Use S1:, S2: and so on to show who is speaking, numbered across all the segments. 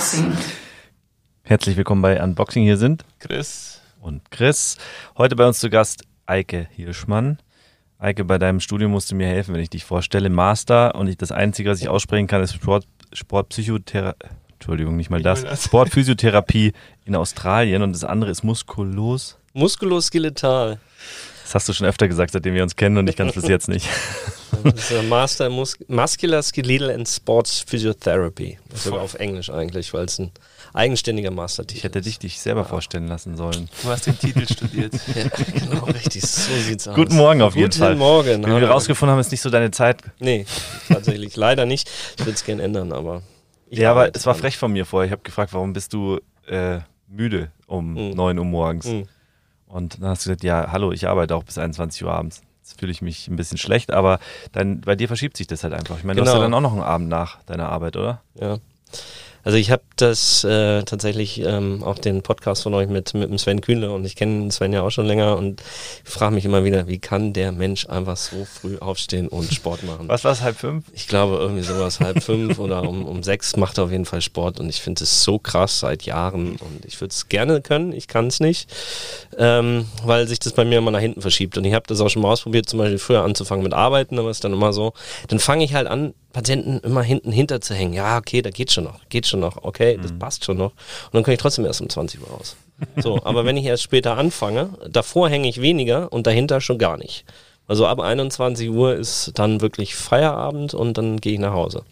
S1: Unboxing.
S2: Herzlich willkommen bei Unboxing. Hier sind
S3: Chris
S2: und Chris. Heute bei uns zu Gast Eike Hirschmann. Eike, bei deinem Studium musst du mir helfen, wenn ich dich vorstelle. Master und ich, das Einzige, was ich aussprechen kann, ist Sport, Sportpsychotherapie. Entschuldigung, nicht mal das. das. Sportphysiotherapie in Australien und das andere ist muskulos.
S4: Muskuloskeletal.
S2: Das hast du schon öfter gesagt, seitdem wir uns kennen und ich kann es bis jetzt nicht.
S4: Das ist der Master in Mus Muscular Skeletal and Sports Physiotherapy. Sogar auf Englisch eigentlich, weil es ein eigenständiger Mastertitel
S2: Ich hätte dich, dich selber vorstellen lassen sollen.
S3: Du hast den Titel studiert.
S4: ja, genau, richtig. So sieht's aus.
S2: Guten Morgen auf jeden
S4: Guten
S2: Fall.
S4: Morgen.
S2: Wie wir rausgefunden haben, ist nicht so deine Zeit.
S4: Nee, tatsächlich leider nicht. Ich würde es gerne ändern, aber.
S2: Ja, aber es war frech von mir vorher. Ich habe gefragt, warum bist du äh, müde um mhm. 9 Uhr morgens? Mhm. Und dann hast du gesagt, ja, hallo, ich arbeite auch bis 21 Uhr abends. Jetzt fühle ich mich ein bisschen schlecht, aber dann bei dir verschiebt sich das halt einfach. Ich meine, genau. du hast ja genau. dann auch noch einen Abend nach deiner Arbeit, oder?
S4: Ja. Also ich habe das äh, tatsächlich ähm, auch den Podcast von euch mit, mit dem Sven Kühnle und ich kenne Sven ja auch schon länger und frage mich immer wieder, wie kann der Mensch einfach so früh aufstehen und Sport machen?
S2: Was war es, halb fünf?
S4: Ich glaube irgendwie sowas, halb fünf oder um, um sechs macht er auf jeden Fall Sport und ich finde es so krass seit Jahren und ich würde es gerne können, ich kann es nicht, ähm, weil sich das bei mir immer nach hinten verschiebt und ich habe das auch schon mal ausprobiert, zum Beispiel früher anzufangen mit Arbeiten, aber es ist dann immer so, dann fange ich halt an, Patienten immer hinten hinter zu hängen. Ja, okay, da geht schon noch, geht schon noch, okay, das mhm. passt schon noch. Und dann kann ich trotzdem erst um 20 Uhr raus. So, aber wenn ich erst später anfange, davor hänge ich weniger und dahinter schon gar nicht. Also ab 21 Uhr ist dann wirklich Feierabend und dann gehe ich nach Hause.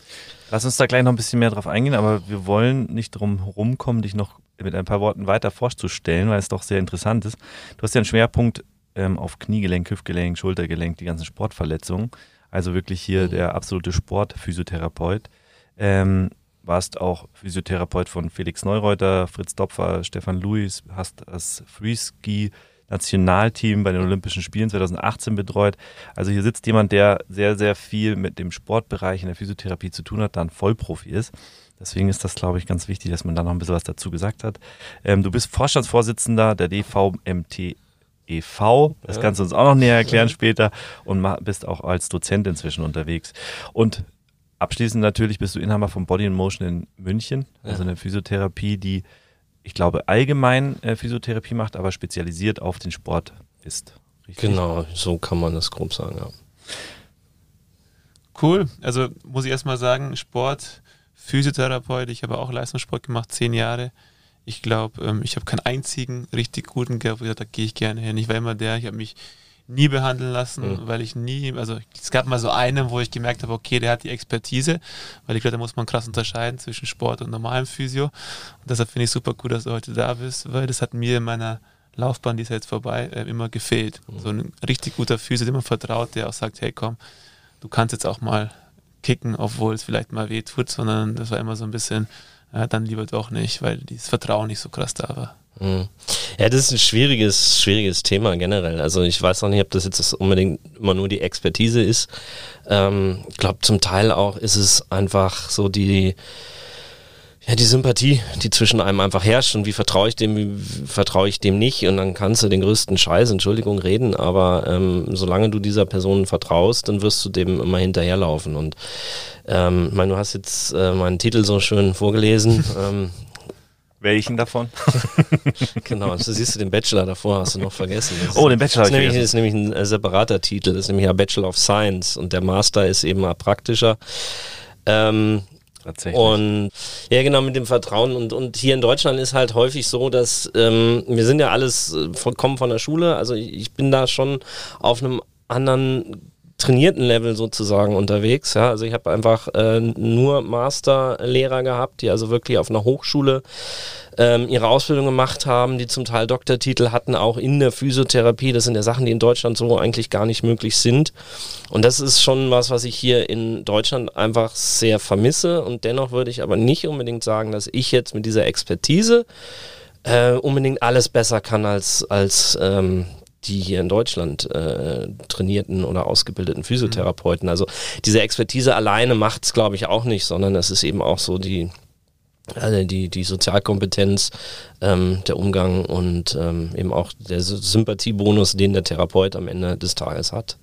S2: Lass uns da gleich noch ein bisschen mehr drauf eingehen, aber wir wollen nicht drum rumkommen, dich noch mit ein paar Worten weiter vorzustellen, weil es doch sehr interessant ist. Du hast ja einen Schwerpunkt ähm, auf Kniegelenk, Hüftgelenk, Schultergelenk, die ganzen Sportverletzungen. Also wirklich hier mhm. der absolute Sportphysiotherapeut. Ähm, warst auch Physiotherapeut von Felix Neureuter, Fritz Dopfer, Stefan Luis, hast das Freeski Nationalteam bei den Olympischen Spielen 2018 betreut. Also hier sitzt jemand, der sehr, sehr viel mit dem Sportbereich in der Physiotherapie zu tun hat, dann Vollprofi ist. Deswegen ist das, glaube ich, ganz wichtig, dass man da noch ein bisschen was dazu gesagt hat. Ähm, du bist Vorstandsvorsitzender der DVMT e.V. Das kannst du uns auch noch näher erklären später und bist auch als Dozent inzwischen unterwegs. Und abschließend natürlich bist du Inhaber von Body in Motion in München, ja. also eine Physiotherapie, die ich glaube allgemein äh, Physiotherapie macht, aber spezialisiert auf den Sport ist.
S4: Richtig? Genau, so kann man das grob sagen, ja.
S3: Cool. Also muss ich erstmal sagen, Sport, Physiotherapeut, ich habe auch Leistungssport gemacht, zehn Jahre ich glaube, ähm, ich habe keinen einzigen richtig guten gehabt, wo ich gesagt, da gehe ich gerne hin. Ich war immer der, ich habe mich nie behandeln lassen, mhm. weil ich nie, also es gab mal so einen, wo ich gemerkt habe, okay, der hat die Expertise, weil ich glaube, da muss man krass unterscheiden zwischen Sport und normalem Physio. Und deshalb finde ich super cool, dass du heute da bist, weil das hat mir in meiner Laufbahn, die ist jetzt vorbei, äh, immer gefehlt. Mhm. So ein richtig guter Physio, dem man vertraut, der auch sagt, hey komm, du kannst jetzt auch mal kicken, obwohl es vielleicht mal weh tut, sondern das war immer so ein bisschen, ja, dann lieber doch nicht, weil dieses Vertrauen nicht so krass da war.
S4: Mhm. Ja, das ist ein schwieriges, schwieriges Thema generell. Also ich weiß auch nicht, ob das jetzt unbedingt immer nur die Expertise ist. Ähm, ich glaube, zum Teil auch ist es einfach so die, ja, die Sympathie, die zwischen einem einfach herrscht und wie vertraue ich dem, wie vertraue ich dem nicht und dann kannst du den größten Scheiß, Entschuldigung, reden, aber ähm, solange du dieser Person vertraust, dann wirst du dem immer hinterherlaufen und ähm, ich meine, du hast jetzt äh, meinen Titel so schön vorgelesen. ähm,
S2: welchen davon?
S4: genau, also siehst du den Bachelor davor, hast du noch vergessen.
S2: Das oh, den Bachelor.
S4: Das ist, nämlich, das ist nämlich ein äh, separater Titel, das ist nämlich ja Bachelor of Science und der Master ist eben praktischer. Ähm,
S2: Tatsächlich.
S4: Und ja, genau, mit dem Vertrauen. Und, und hier in Deutschland ist halt häufig so, dass ähm, wir sind ja alles, äh, kommen von der Schule. Also ich, ich bin da schon auf einem anderen trainierten Level sozusagen unterwegs. Ja? Also ich habe einfach äh, nur Masterlehrer gehabt, die also wirklich auf einer Hochschule ähm, ihre Ausbildung gemacht haben, die zum Teil Doktortitel hatten, auch in der Physiotherapie. Das sind ja Sachen, die in Deutschland so eigentlich gar nicht möglich sind. Und das ist schon was, was ich hier in Deutschland einfach sehr vermisse. Und dennoch würde ich aber nicht unbedingt sagen, dass ich jetzt mit dieser Expertise äh, unbedingt alles besser kann als, als ähm, die hier in Deutschland äh, trainierten oder ausgebildeten Physiotherapeuten. Also diese Expertise alleine macht es, glaube ich, auch nicht, sondern es ist eben auch so die, also die, die Sozialkompetenz, ähm, der Umgang und ähm, eben auch der Sympathiebonus, den der Therapeut am Ende des Tages hat.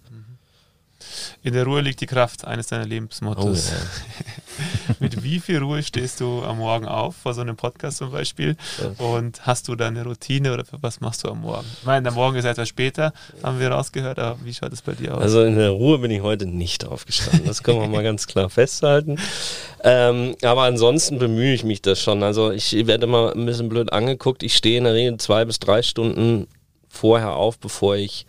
S3: In der Ruhe liegt die Kraft, eines deiner Lebensmottos. Oh, ja. Mit wie viel Ruhe stehst du am Morgen auf, vor so einem Podcast zum Beispiel? Und hast du da eine Routine oder was machst du am Morgen? Ich meine, der Morgen ist etwas später, haben wir rausgehört, aber wie schaut es bei dir aus?
S4: Also in der Ruhe bin ich heute nicht aufgestanden. Das können wir mal ganz klar festhalten. Ähm, aber ansonsten bemühe ich mich das schon. Also ich werde immer ein bisschen blöd angeguckt. Ich stehe in der Regel zwei bis drei Stunden vorher auf, bevor ich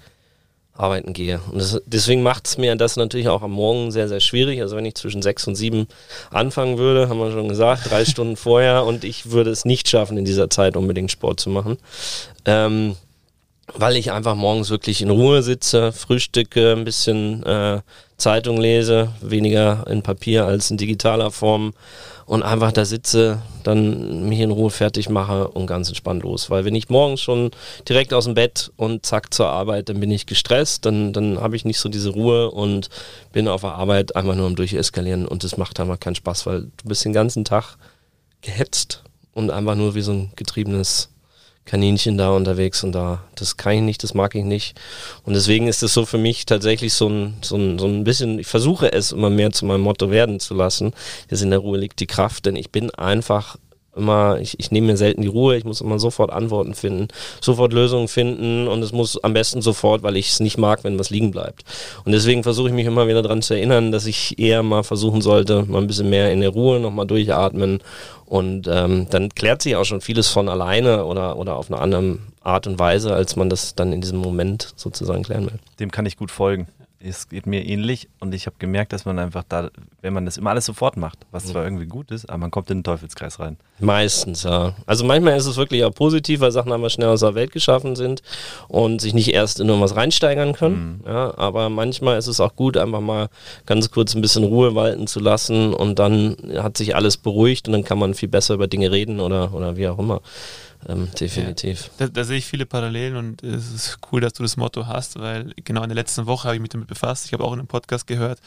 S4: arbeiten gehe. Und das, deswegen macht es mir das natürlich auch am Morgen sehr, sehr schwierig. Also wenn ich zwischen sechs und sieben anfangen würde, haben wir schon gesagt, drei Stunden vorher und ich würde es nicht schaffen, in dieser Zeit unbedingt Sport zu machen. Ähm, weil ich einfach morgens wirklich in Ruhe sitze, frühstücke, ein bisschen äh, Zeitung lese, weniger in Papier als in digitaler Form und einfach da sitze, dann mich in Ruhe fertig mache und ganz entspannt los. Weil wenn ich morgens schon direkt aus dem Bett und zack zur Arbeit, dann bin ich gestresst, dann, dann habe ich nicht so diese Ruhe und bin auf der Arbeit einfach nur am Durcheskalieren und das macht einfach keinen Spaß, weil du bist den ganzen Tag gehetzt und einfach nur wie so ein getriebenes Kaninchen da unterwegs und da, das kann ich nicht, das mag ich nicht. Und deswegen ist es so für mich tatsächlich so ein, so ein, so ein bisschen, ich versuche es immer mehr zu meinem Motto werden zu lassen. Jetzt in der Ruhe liegt die Kraft, denn ich bin einfach immer, ich, ich nehme mir selten die Ruhe, ich muss immer sofort Antworten finden, sofort Lösungen finden und es muss am besten sofort, weil ich es nicht mag, wenn was liegen bleibt. Und deswegen versuche ich mich immer wieder daran zu erinnern, dass ich eher mal versuchen sollte, mal ein bisschen mehr in der Ruhe nochmal durchatmen und ähm, dann klärt sich auch schon vieles von alleine oder, oder auf eine andere Art und Weise, als man das dann in diesem Moment sozusagen klären will.
S2: Dem kann ich gut folgen es geht mir ähnlich und ich habe gemerkt, dass man einfach da, wenn man das immer alles sofort macht, was zwar irgendwie gut ist, aber man kommt in den Teufelskreis rein.
S4: Meistens, ja. Also manchmal ist es wirklich auch positiv, weil Sachen einfach schnell aus der Welt geschaffen sind und sich nicht erst in irgendwas reinsteigern können. Mhm. Ja, aber manchmal ist es auch gut, einfach mal ganz kurz ein bisschen Ruhe walten zu lassen und dann hat sich alles beruhigt und dann kann man viel besser über Dinge reden oder, oder wie auch immer. Ähm, definitiv.
S3: Ja, da, da, sehe ich viele Parallelen und es ist cool, dass du das Motto hast, weil genau in der letzten Woche habe ich mich damit befasst. Ich habe auch in einem Podcast gehört,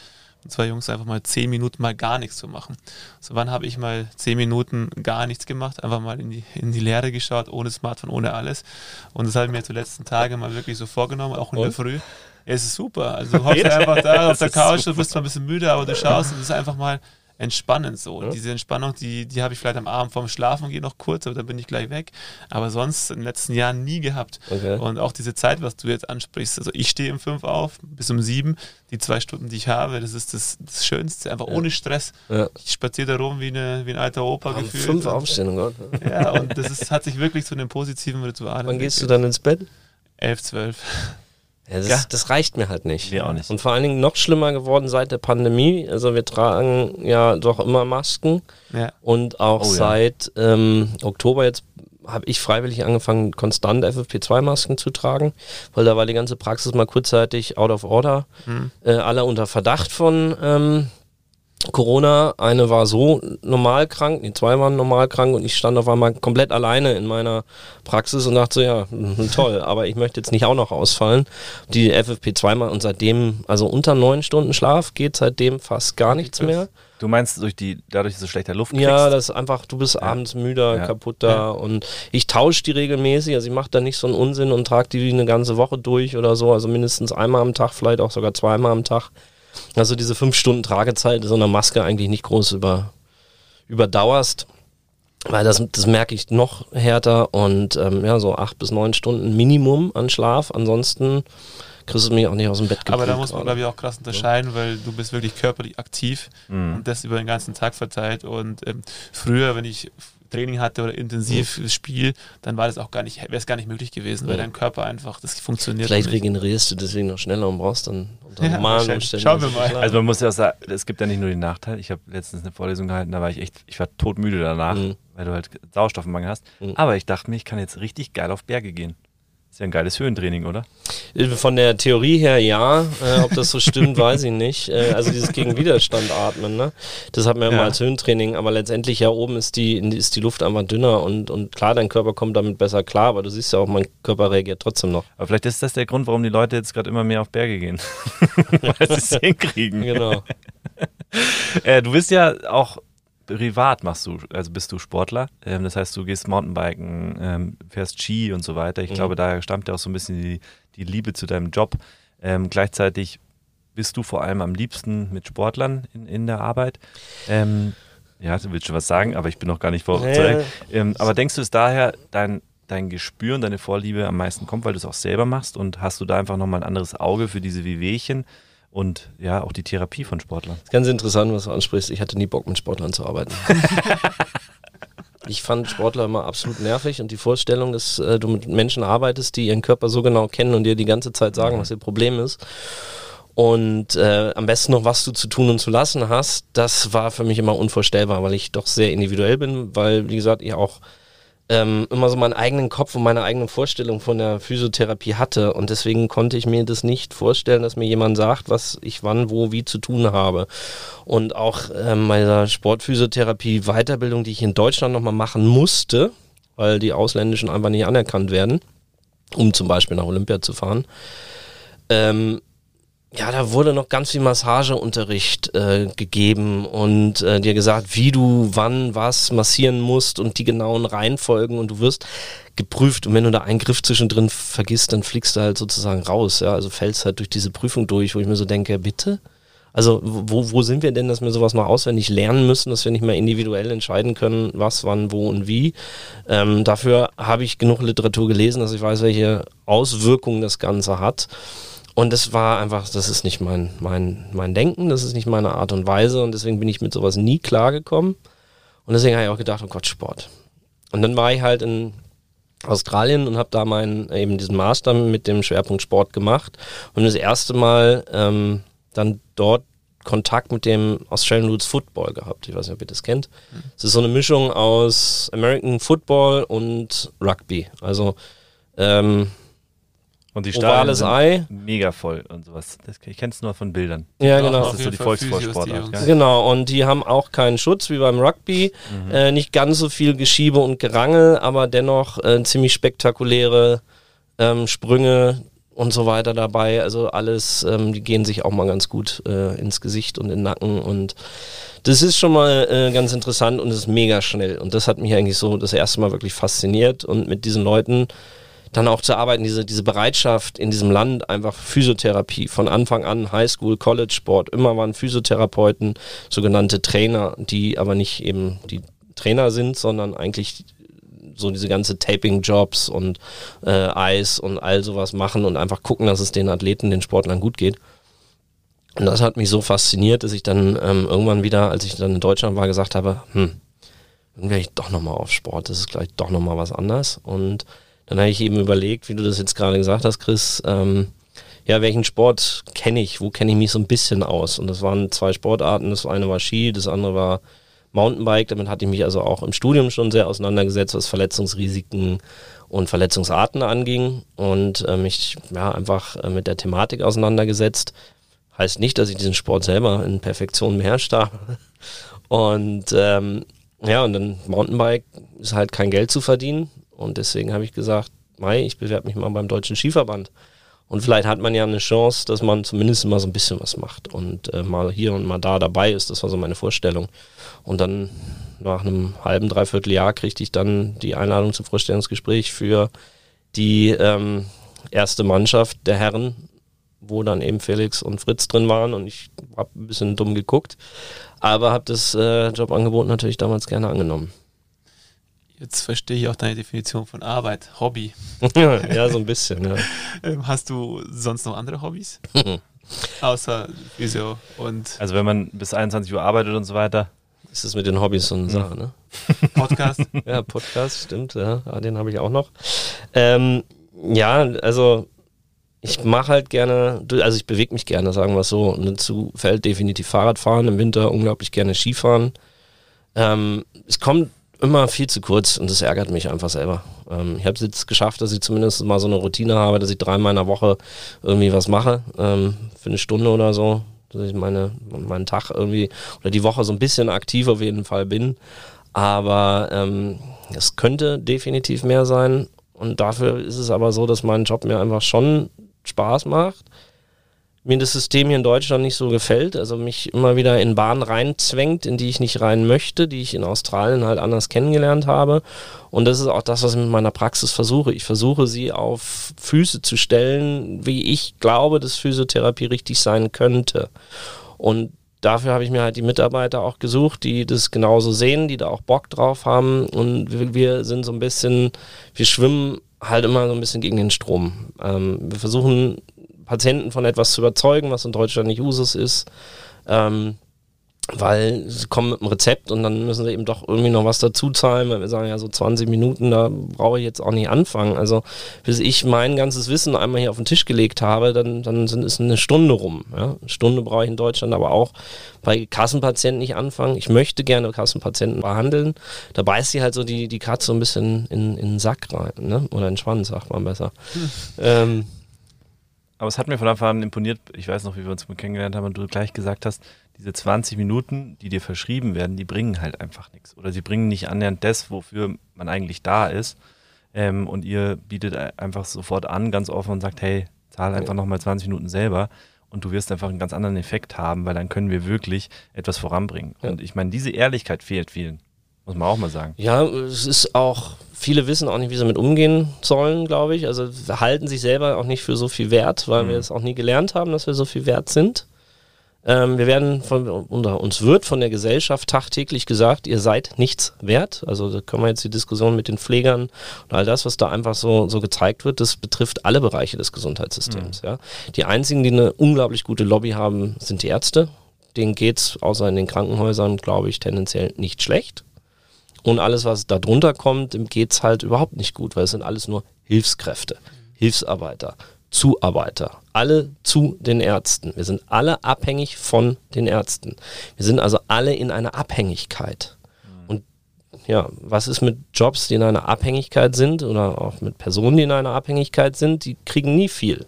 S3: und zwei Jungs einfach mal zehn Minuten mal gar nichts zu machen. So wann habe ich mal zehn Minuten gar nichts gemacht, einfach mal in die, in die Leere geschaut, ohne Smartphone, ohne alles. Und das habe ich mir jetzt die letzten Tage mal wirklich so vorgenommen, auch in und? der Früh. Ja, es ist super. Also du hockst einfach da auf der Couch, du bist zwar ein bisschen müde, aber du schaust und es ist einfach mal entspannend so. Ja. Diese Entspannung, die, die habe ich vielleicht am Abend vorm Schlafen gehe noch kurz, aber dann bin ich gleich weg. Aber sonst in den letzten Jahren nie gehabt. Okay. Und auch diese Zeit, was du jetzt ansprichst. Also ich stehe um fünf auf, bis um sieben. Die zwei Stunden, die ich habe, das ist das, das Schönste. Einfach ja. ohne Stress. Ja. Ich spaziere da rum wie, eine, wie ein alter Opa
S4: aber
S3: gefühlt.
S4: Fünf aufstehen, Gott.
S3: Ja, und das ist, hat sich wirklich zu einem positiven Ritual.
S4: Wann gehst du dann ins Bett?
S3: Elf, zwölf.
S4: Ja, das, ja. das, reicht mir halt nicht.
S2: Wir auch nicht.
S4: Und vor allen Dingen noch schlimmer geworden seit der Pandemie. Also wir tragen ja doch immer Masken. Ja. Und auch oh, seit ähm, Oktober jetzt habe ich freiwillig angefangen, konstant FFP2-Masken zu tragen, weil da war die ganze Praxis mal kurzzeitig out of order. Mhm. Äh, alle unter Verdacht von ähm, Corona, eine war so normal krank, die zwei waren normal krank und ich stand auf einmal komplett alleine in meiner Praxis und dachte so, ja, toll, aber ich möchte jetzt nicht auch noch ausfallen. Die FFP2 mal und seitdem, also unter neun Stunden Schlaf geht seitdem fast gar nichts mehr.
S2: Du meinst durch die, dadurch, dass du schlechter Luft
S4: kriegst? Ja, das ist einfach, du bist ja. abends müder, ja. kaputter ja. und ich tausche die regelmäßig, also ich mache da nicht so einen Unsinn und trage die eine ganze Woche durch oder so, also mindestens einmal am Tag, vielleicht auch sogar zweimal am Tag. Also diese fünf Stunden Tragezeit so einer Maske eigentlich nicht groß über, überdauerst. Weil das, das merke ich noch härter und ähm, ja, so acht bis neun Stunden Minimum an Schlaf. Ansonsten kriegst du mich auch nicht aus dem Bett
S3: gekriegt. Aber da muss man, glaube ich, auch krass unterscheiden, weil du bist wirklich körperlich aktiv mhm. und das über den ganzen Tag verteilt. Und ähm, früher, wenn ich Training hatte oder intensiv mhm. Spiel, dann war das auch gar nicht, wäre es gar nicht möglich gewesen, weil dein Körper einfach, das funktioniert.
S4: Vielleicht nicht. regenerierst du deswegen noch schneller und brauchst dann unter ja, normalen
S3: Umständen. Schauen wir mal.
S2: Also man muss ja auch sagen, es gibt ja nicht nur den Nachteil. Ich habe letztens eine Vorlesung gehalten, da war ich echt, ich war todmüde danach, mhm. weil du halt Sauerstoffmangel hast. Mhm. Aber ich dachte mir, ich kann jetzt richtig geil auf Berge gehen. Ist ja ein geiles Höhentraining, oder?
S4: Von der Theorie her ja. Äh, ob das so stimmt, weiß ich nicht. Äh, also dieses gegen Widerstand atmen, ne? Das hat man ja, ja. mal als Höhentraining, aber letztendlich ja oben ist die, ist die Luft einfach dünner und, und klar, dein Körper kommt damit besser klar, aber du siehst ja auch, mein Körper reagiert trotzdem noch.
S2: Aber vielleicht ist das der Grund, warum die Leute jetzt gerade immer mehr auf Berge gehen. Weil sie es hinkriegen.
S4: Genau.
S2: äh, du bist ja auch privat machst du, also bist du Sportler. Ähm, das heißt, du gehst Mountainbiken, ähm, fährst Ski und so weiter. Ich mhm. glaube, daher stammt ja auch so ein bisschen die, die Liebe zu deinem Job. Ähm, gleichzeitig bist du vor allem am liebsten mit Sportlern in, in der Arbeit. Ähm, ja, du willst schon was sagen, aber ich bin noch gar nicht vor.
S4: Nee.
S2: Ähm, aber denkst du, es daher dein, dein Gespür und deine Vorliebe am meisten kommt, weil du es auch selber machst und hast du da einfach nochmal ein anderes Auge für diese Wehwehchen und ja, auch die Therapie von Sportlern?
S4: Ganz interessant, was du ansprichst. Ich hatte nie Bock, mit Sportlern zu arbeiten. ich fand Sportler immer absolut nervig und die Vorstellung, dass äh, du mit Menschen arbeitest, die ihren Körper so genau kennen und dir die ganze Zeit sagen, was ihr Problem ist. Und äh, am besten noch, was du zu tun und zu lassen hast, das war für mich immer unvorstellbar, weil ich doch sehr individuell bin, weil, wie gesagt, ich auch ähm, immer so meinen eigenen Kopf und meine eigene Vorstellung von der Physiotherapie hatte. Und deswegen konnte ich mir das nicht vorstellen, dass mir jemand sagt, was ich wann, wo, wie zu tun habe. Und auch ähm, meiner Sportphysiotherapie Weiterbildung, die ich in Deutschland nochmal machen musste, weil die ausländischen einfach nicht anerkannt werden, um zum Beispiel nach Olympia zu fahren. Ähm, ja, da wurde noch ganz viel Massageunterricht äh, gegeben und äh, dir gesagt, wie du wann was massieren musst und die genauen Reihenfolgen und du wirst geprüft und wenn du da einen Griff zwischendrin vergisst, dann fliegst du halt sozusagen raus, ja, also fällst halt durch diese Prüfung durch, wo ich mir so denke, bitte? Also wo, wo sind wir denn, dass wir sowas noch auswendig lernen müssen, dass wir nicht mehr individuell entscheiden können, was, wann, wo und wie. Ähm, dafür habe ich genug Literatur gelesen, dass ich weiß, welche Auswirkungen das Ganze hat. Und das war einfach, das ist nicht mein, mein, mein Denken, das ist nicht meine Art und Weise und deswegen bin ich mit sowas nie klargekommen. Und deswegen habe ich auch gedacht, oh Gott, Sport. Und dann war ich halt in Australien und habe da meinen eben diesen Master mit dem Schwerpunkt Sport gemacht und das erste Mal ähm, dann dort Kontakt mit dem Australian Roots Football gehabt. Ich weiß nicht, ob ihr das kennt. Es ist so eine Mischung aus American Football und Rugby. Also ähm,
S2: Und die
S4: Ovales
S2: Stadien
S4: Ei.
S2: sind mega voll und sowas. Das, ich kenne es nur von Bildern.
S4: Ja, genau.
S2: Das ist so die.
S3: Jungs.
S2: gell?
S4: Genau, und die haben auch keinen Schutz wie beim Rugby.
S2: Mhm.
S4: Äh, nicht ganz so viel Geschiebe und Gerangel, aber dennoch äh, ziemlich spektakuläre ähm, Sprünge und so weiter dabei. Also alles, ähm, die gehen sich auch mal ganz gut äh, ins Gesicht und in den Nacken. Und das ist schon mal äh, ganz interessant und es ist mega schnell. Und das hat mich eigentlich so das erste Mal wirklich fasziniert. Und mit diesen Leuten dann auch zu arbeiten, diese, diese Bereitschaft in diesem Land, einfach Physiotherapie von Anfang an, Highschool, College Sport, immer waren Physiotherapeuten, sogenannte Trainer, die aber nicht eben die Trainer sind, sondern eigentlich so diese ganze Taping-Jobs und äh, Eis und all sowas machen und einfach gucken, dass es den Athleten, den Sportlern gut geht. Und das hat mich so fasziniert, dass ich dann ähm, irgendwann wieder, als ich dann in Deutschland war, gesagt habe, hm, dann wäre ich doch nochmal auf Sport, das ist gleich doch nochmal was anderes. Und dann habe ich eben überlegt, wie du das jetzt gerade gesagt hast, Chris, ähm, ja, welchen Sport kenne ich, wo kenne ich mich so ein bisschen aus? Und das waren zwei Sportarten, das eine war Ski, das andere war Mountainbike, damit hatte ich mich also auch im Studium schon sehr auseinandergesetzt, was Verletzungsrisiken und Verletzungsarten anging und äh, mich ja, einfach äh, mit der Thematik auseinandergesetzt. Heißt nicht, dass ich diesen Sport selber in Perfektion beherrscht habe. Und ähm, ja, und dann Mountainbike ist halt kein Geld zu verdienen. Und deswegen habe ich gesagt, Mai, ich bewerbe mich mal beim Deutschen Skiverband. Und vielleicht hat man ja eine Chance, dass man zumindest mal so ein bisschen was macht und äh, mal hier und mal da dabei ist. Das war so meine Vorstellung. Und dann nach einem halben, dreiviertel Jahr kriegte ich dann die Einladung zum Vorstellungsgespräch für die ähm, erste Mannschaft der Herren, wo dann eben Felix und Fritz drin waren. Und ich habe ein bisschen dumm geguckt, aber habe das äh, Jobangebot natürlich damals gerne angenommen.
S3: Jetzt verstehe ich auch deine Definition von Arbeit, Hobby.
S4: ja, so ein bisschen. Ja.
S3: Ähm, hast du sonst noch andere Hobbys? Außer Physio und
S2: Also wenn man bis 21 Uhr arbeitet und so weiter.
S4: Das ist mit den Hobbys so eine Sache, ne?
S3: Podcast.
S4: Ja, Podcast, stimmt, ja, ja den habe ich auch noch. Ähm, ja, also ich mache halt gerne, also ich bewege mich gerne, sagen wir es so. Und dazu fällt definitiv Fahrradfahren, im Winter unglaublich gerne Skifahren. Ähm, es kommt immer viel zu kurz und das ärgert mich einfach selber. Ähm, ich habe es jetzt geschafft, dass ich zumindest mal so eine Routine habe, dass ich dreimal in der Woche irgendwie was mache, ähm, für eine Stunde oder so, dass ich meine, meinen Tag irgendwie oder die Woche so ein bisschen aktiv auf jeden Fall bin. Aber ähm, es könnte definitiv mehr sein und dafür ist es aber so, dass mein Job mir einfach schon Spaß macht. Mir das System hier in Deutschland nicht so gefällt, also mich immer wieder in Bahnen reinzwängt, in die ich nicht rein möchte, die ich in Australien halt anders kennengelernt habe. Und das ist auch das, was ich mit meiner Praxis versuche. Ich versuche sie auf Füße zu stellen, wie ich glaube, dass Physiotherapie richtig sein könnte. Und dafür habe ich mir halt die Mitarbeiter auch gesucht, die das genauso sehen, die da auch Bock drauf haben. Und wir sind so ein bisschen, wir schwimmen halt immer so ein bisschen gegen den Strom. Ähm, wir versuchen Patienten von etwas zu überzeugen, was in Deutschland nicht Usus ist. Ähm, weil sie kommen mit einem Rezept und dann müssen sie eben doch irgendwie noch was dazu zahlen, weil wir sagen, ja, so 20 Minuten, da brauche ich jetzt auch nicht anfangen. Also, bis ich mein ganzes Wissen einmal hier auf den Tisch gelegt habe, dann, dann sind, ist eine Stunde rum. Ja? Eine Stunde brauche ich in Deutschland aber auch bei Kassenpatienten nicht anfangen. Ich möchte gerne Kassenpatienten behandeln. Da beißt sie halt so die, die Katze so ein bisschen in, in den Sack rein, ne? oder in den Schwanz, sagt man besser. Hm. Ähm,
S2: aber es hat mir von Anfang an imponiert, ich weiß noch, wie wir uns kennengelernt haben und du gleich gesagt hast, diese 20 Minuten, die dir verschrieben werden, die bringen halt einfach nichts. Oder sie bringen nicht annähernd das, wofür man eigentlich da ist. Ähm, und ihr bietet einfach sofort an, ganz offen und sagt, hey, zahl einfach ja. nochmal 20 Minuten selber und du wirst einfach einen ganz anderen Effekt haben, weil dann können wir wirklich etwas voranbringen. Ja. Und ich meine, diese Ehrlichkeit fehlt vielen. Muss man auch mal sagen.
S4: Ja, es ist auch, viele wissen auch nicht, wie sie damit umgehen sollen, glaube ich. Also halten sich selber auch nicht für so viel wert, weil mhm. wir es auch nie gelernt haben, dass wir so viel wert sind. Ähm, wir werden von, unter uns wird von der Gesellschaft tagtäglich gesagt, ihr seid nichts wert. Also da können wir jetzt die Diskussion mit den Pflegern und all das, was da einfach so, so gezeigt wird, das betrifft alle Bereiche des Gesundheitssystems. Mhm. Ja. Die einzigen, die eine unglaublich gute Lobby haben, sind die Ärzte. Denen geht es, außer in den Krankenhäusern, glaube ich, tendenziell nicht schlecht. Und alles, was da drunter kommt, dem geht es halt überhaupt nicht gut, weil es sind alles nur Hilfskräfte, Hilfsarbeiter, Zuarbeiter, alle zu den Ärzten. Wir sind alle abhängig von den Ärzten. Wir sind also alle in einer Abhängigkeit. Und ja, was ist mit Jobs, die in einer Abhängigkeit sind oder auch mit Personen, die in einer Abhängigkeit sind, die kriegen nie viel.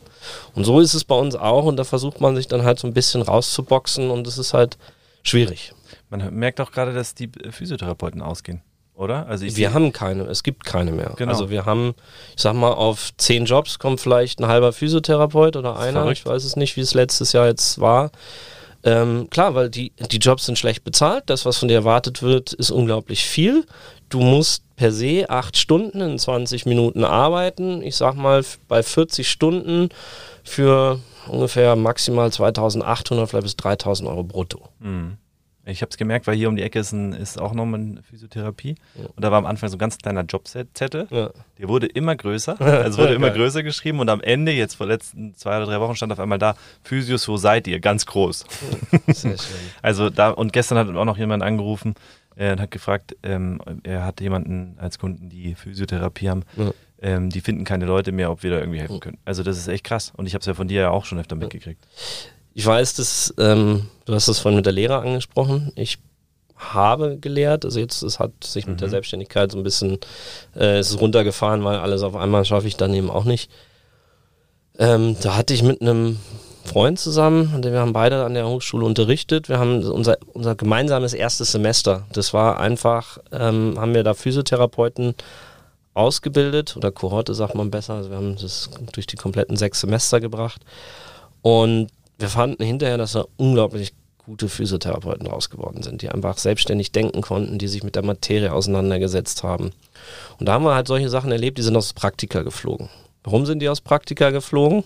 S4: Und so ist es bei uns auch und da versucht man sich dann halt so ein bisschen rauszuboxen und es ist halt schwierig.
S2: Man merkt auch gerade, dass die Physiotherapeuten ausgehen, oder?
S4: Also wir haben keine, es gibt keine mehr. Genau. Also wir haben, ich sag mal, auf zehn Jobs kommt vielleicht ein halber Physiotherapeut oder einer. Verrückt. Ich weiß es nicht, wie es letztes Jahr jetzt war. Ähm, klar, weil die, die Jobs sind schlecht bezahlt. Das, was von dir erwartet wird, ist unglaublich viel. Du musst per se acht Stunden in 20 Minuten arbeiten. Ich sag mal, bei 40 Stunden für ungefähr maximal 2800, vielleicht bis 3000 Euro brutto. Mhm.
S2: Ich habe es gemerkt, weil hier um die Ecke ist, ein, ist auch nochmal eine Physiotherapie. Ja. Und da war am Anfang so ein ganz kleiner Jobzettel. Ja. Der wurde immer größer. Also wurde immer größer geschrieben. Und am Ende, jetzt vor letzten zwei oder drei Wochen, stand auf einmal da: Physios, wo seid ihr? Ganz groß. Sehr schön. also da, und gestern hat auch noch jemand angerufen äh, und hat gefragt, ähm, er hat jemanden als Kunden, die Physiotherapie haben. Ja. Ähm, die finden keine Leute mehr, ob wir da irgendwie helfen können. Also das ist echt krass. Und ich habe es ja von dir ja auch schon öfter mitgekriegt.
S4: Ich weiß, dass ähm, du hast das vorhin mit der Lehre angesprochen. Ich habe gelehrt, also jetzt es hat sich mit mhm. der Selbstständigkeit so ein bisschen äh, ist runtergefahren, weil alles auf einmal schaffe ich dann eben auch nicht. Ähm, da hatte ich mit einem Freund zusammen, wir haben beide an der Hochschule unterrichtet. Wir haben unser, unser gemeinsames erstes Semester. Das war einfach, ähm, haben wir da Physiotherapeuten ausgebildet oder Kohorte sagt man besser. Also wir haben das durch die kompletten sechs Semester gebracht. Und wir fanden hinterher, dass da unglaublich gute Physiotherapeuten raus geworden sind, die einfach selbstständig denken konnten, die sich mit der Materie auseinandergesetzt haben. Und da haben wir halt solche Sachen erlebt, die sind aus Praktika geflogen. Warum sind die aus Praktika geflogen?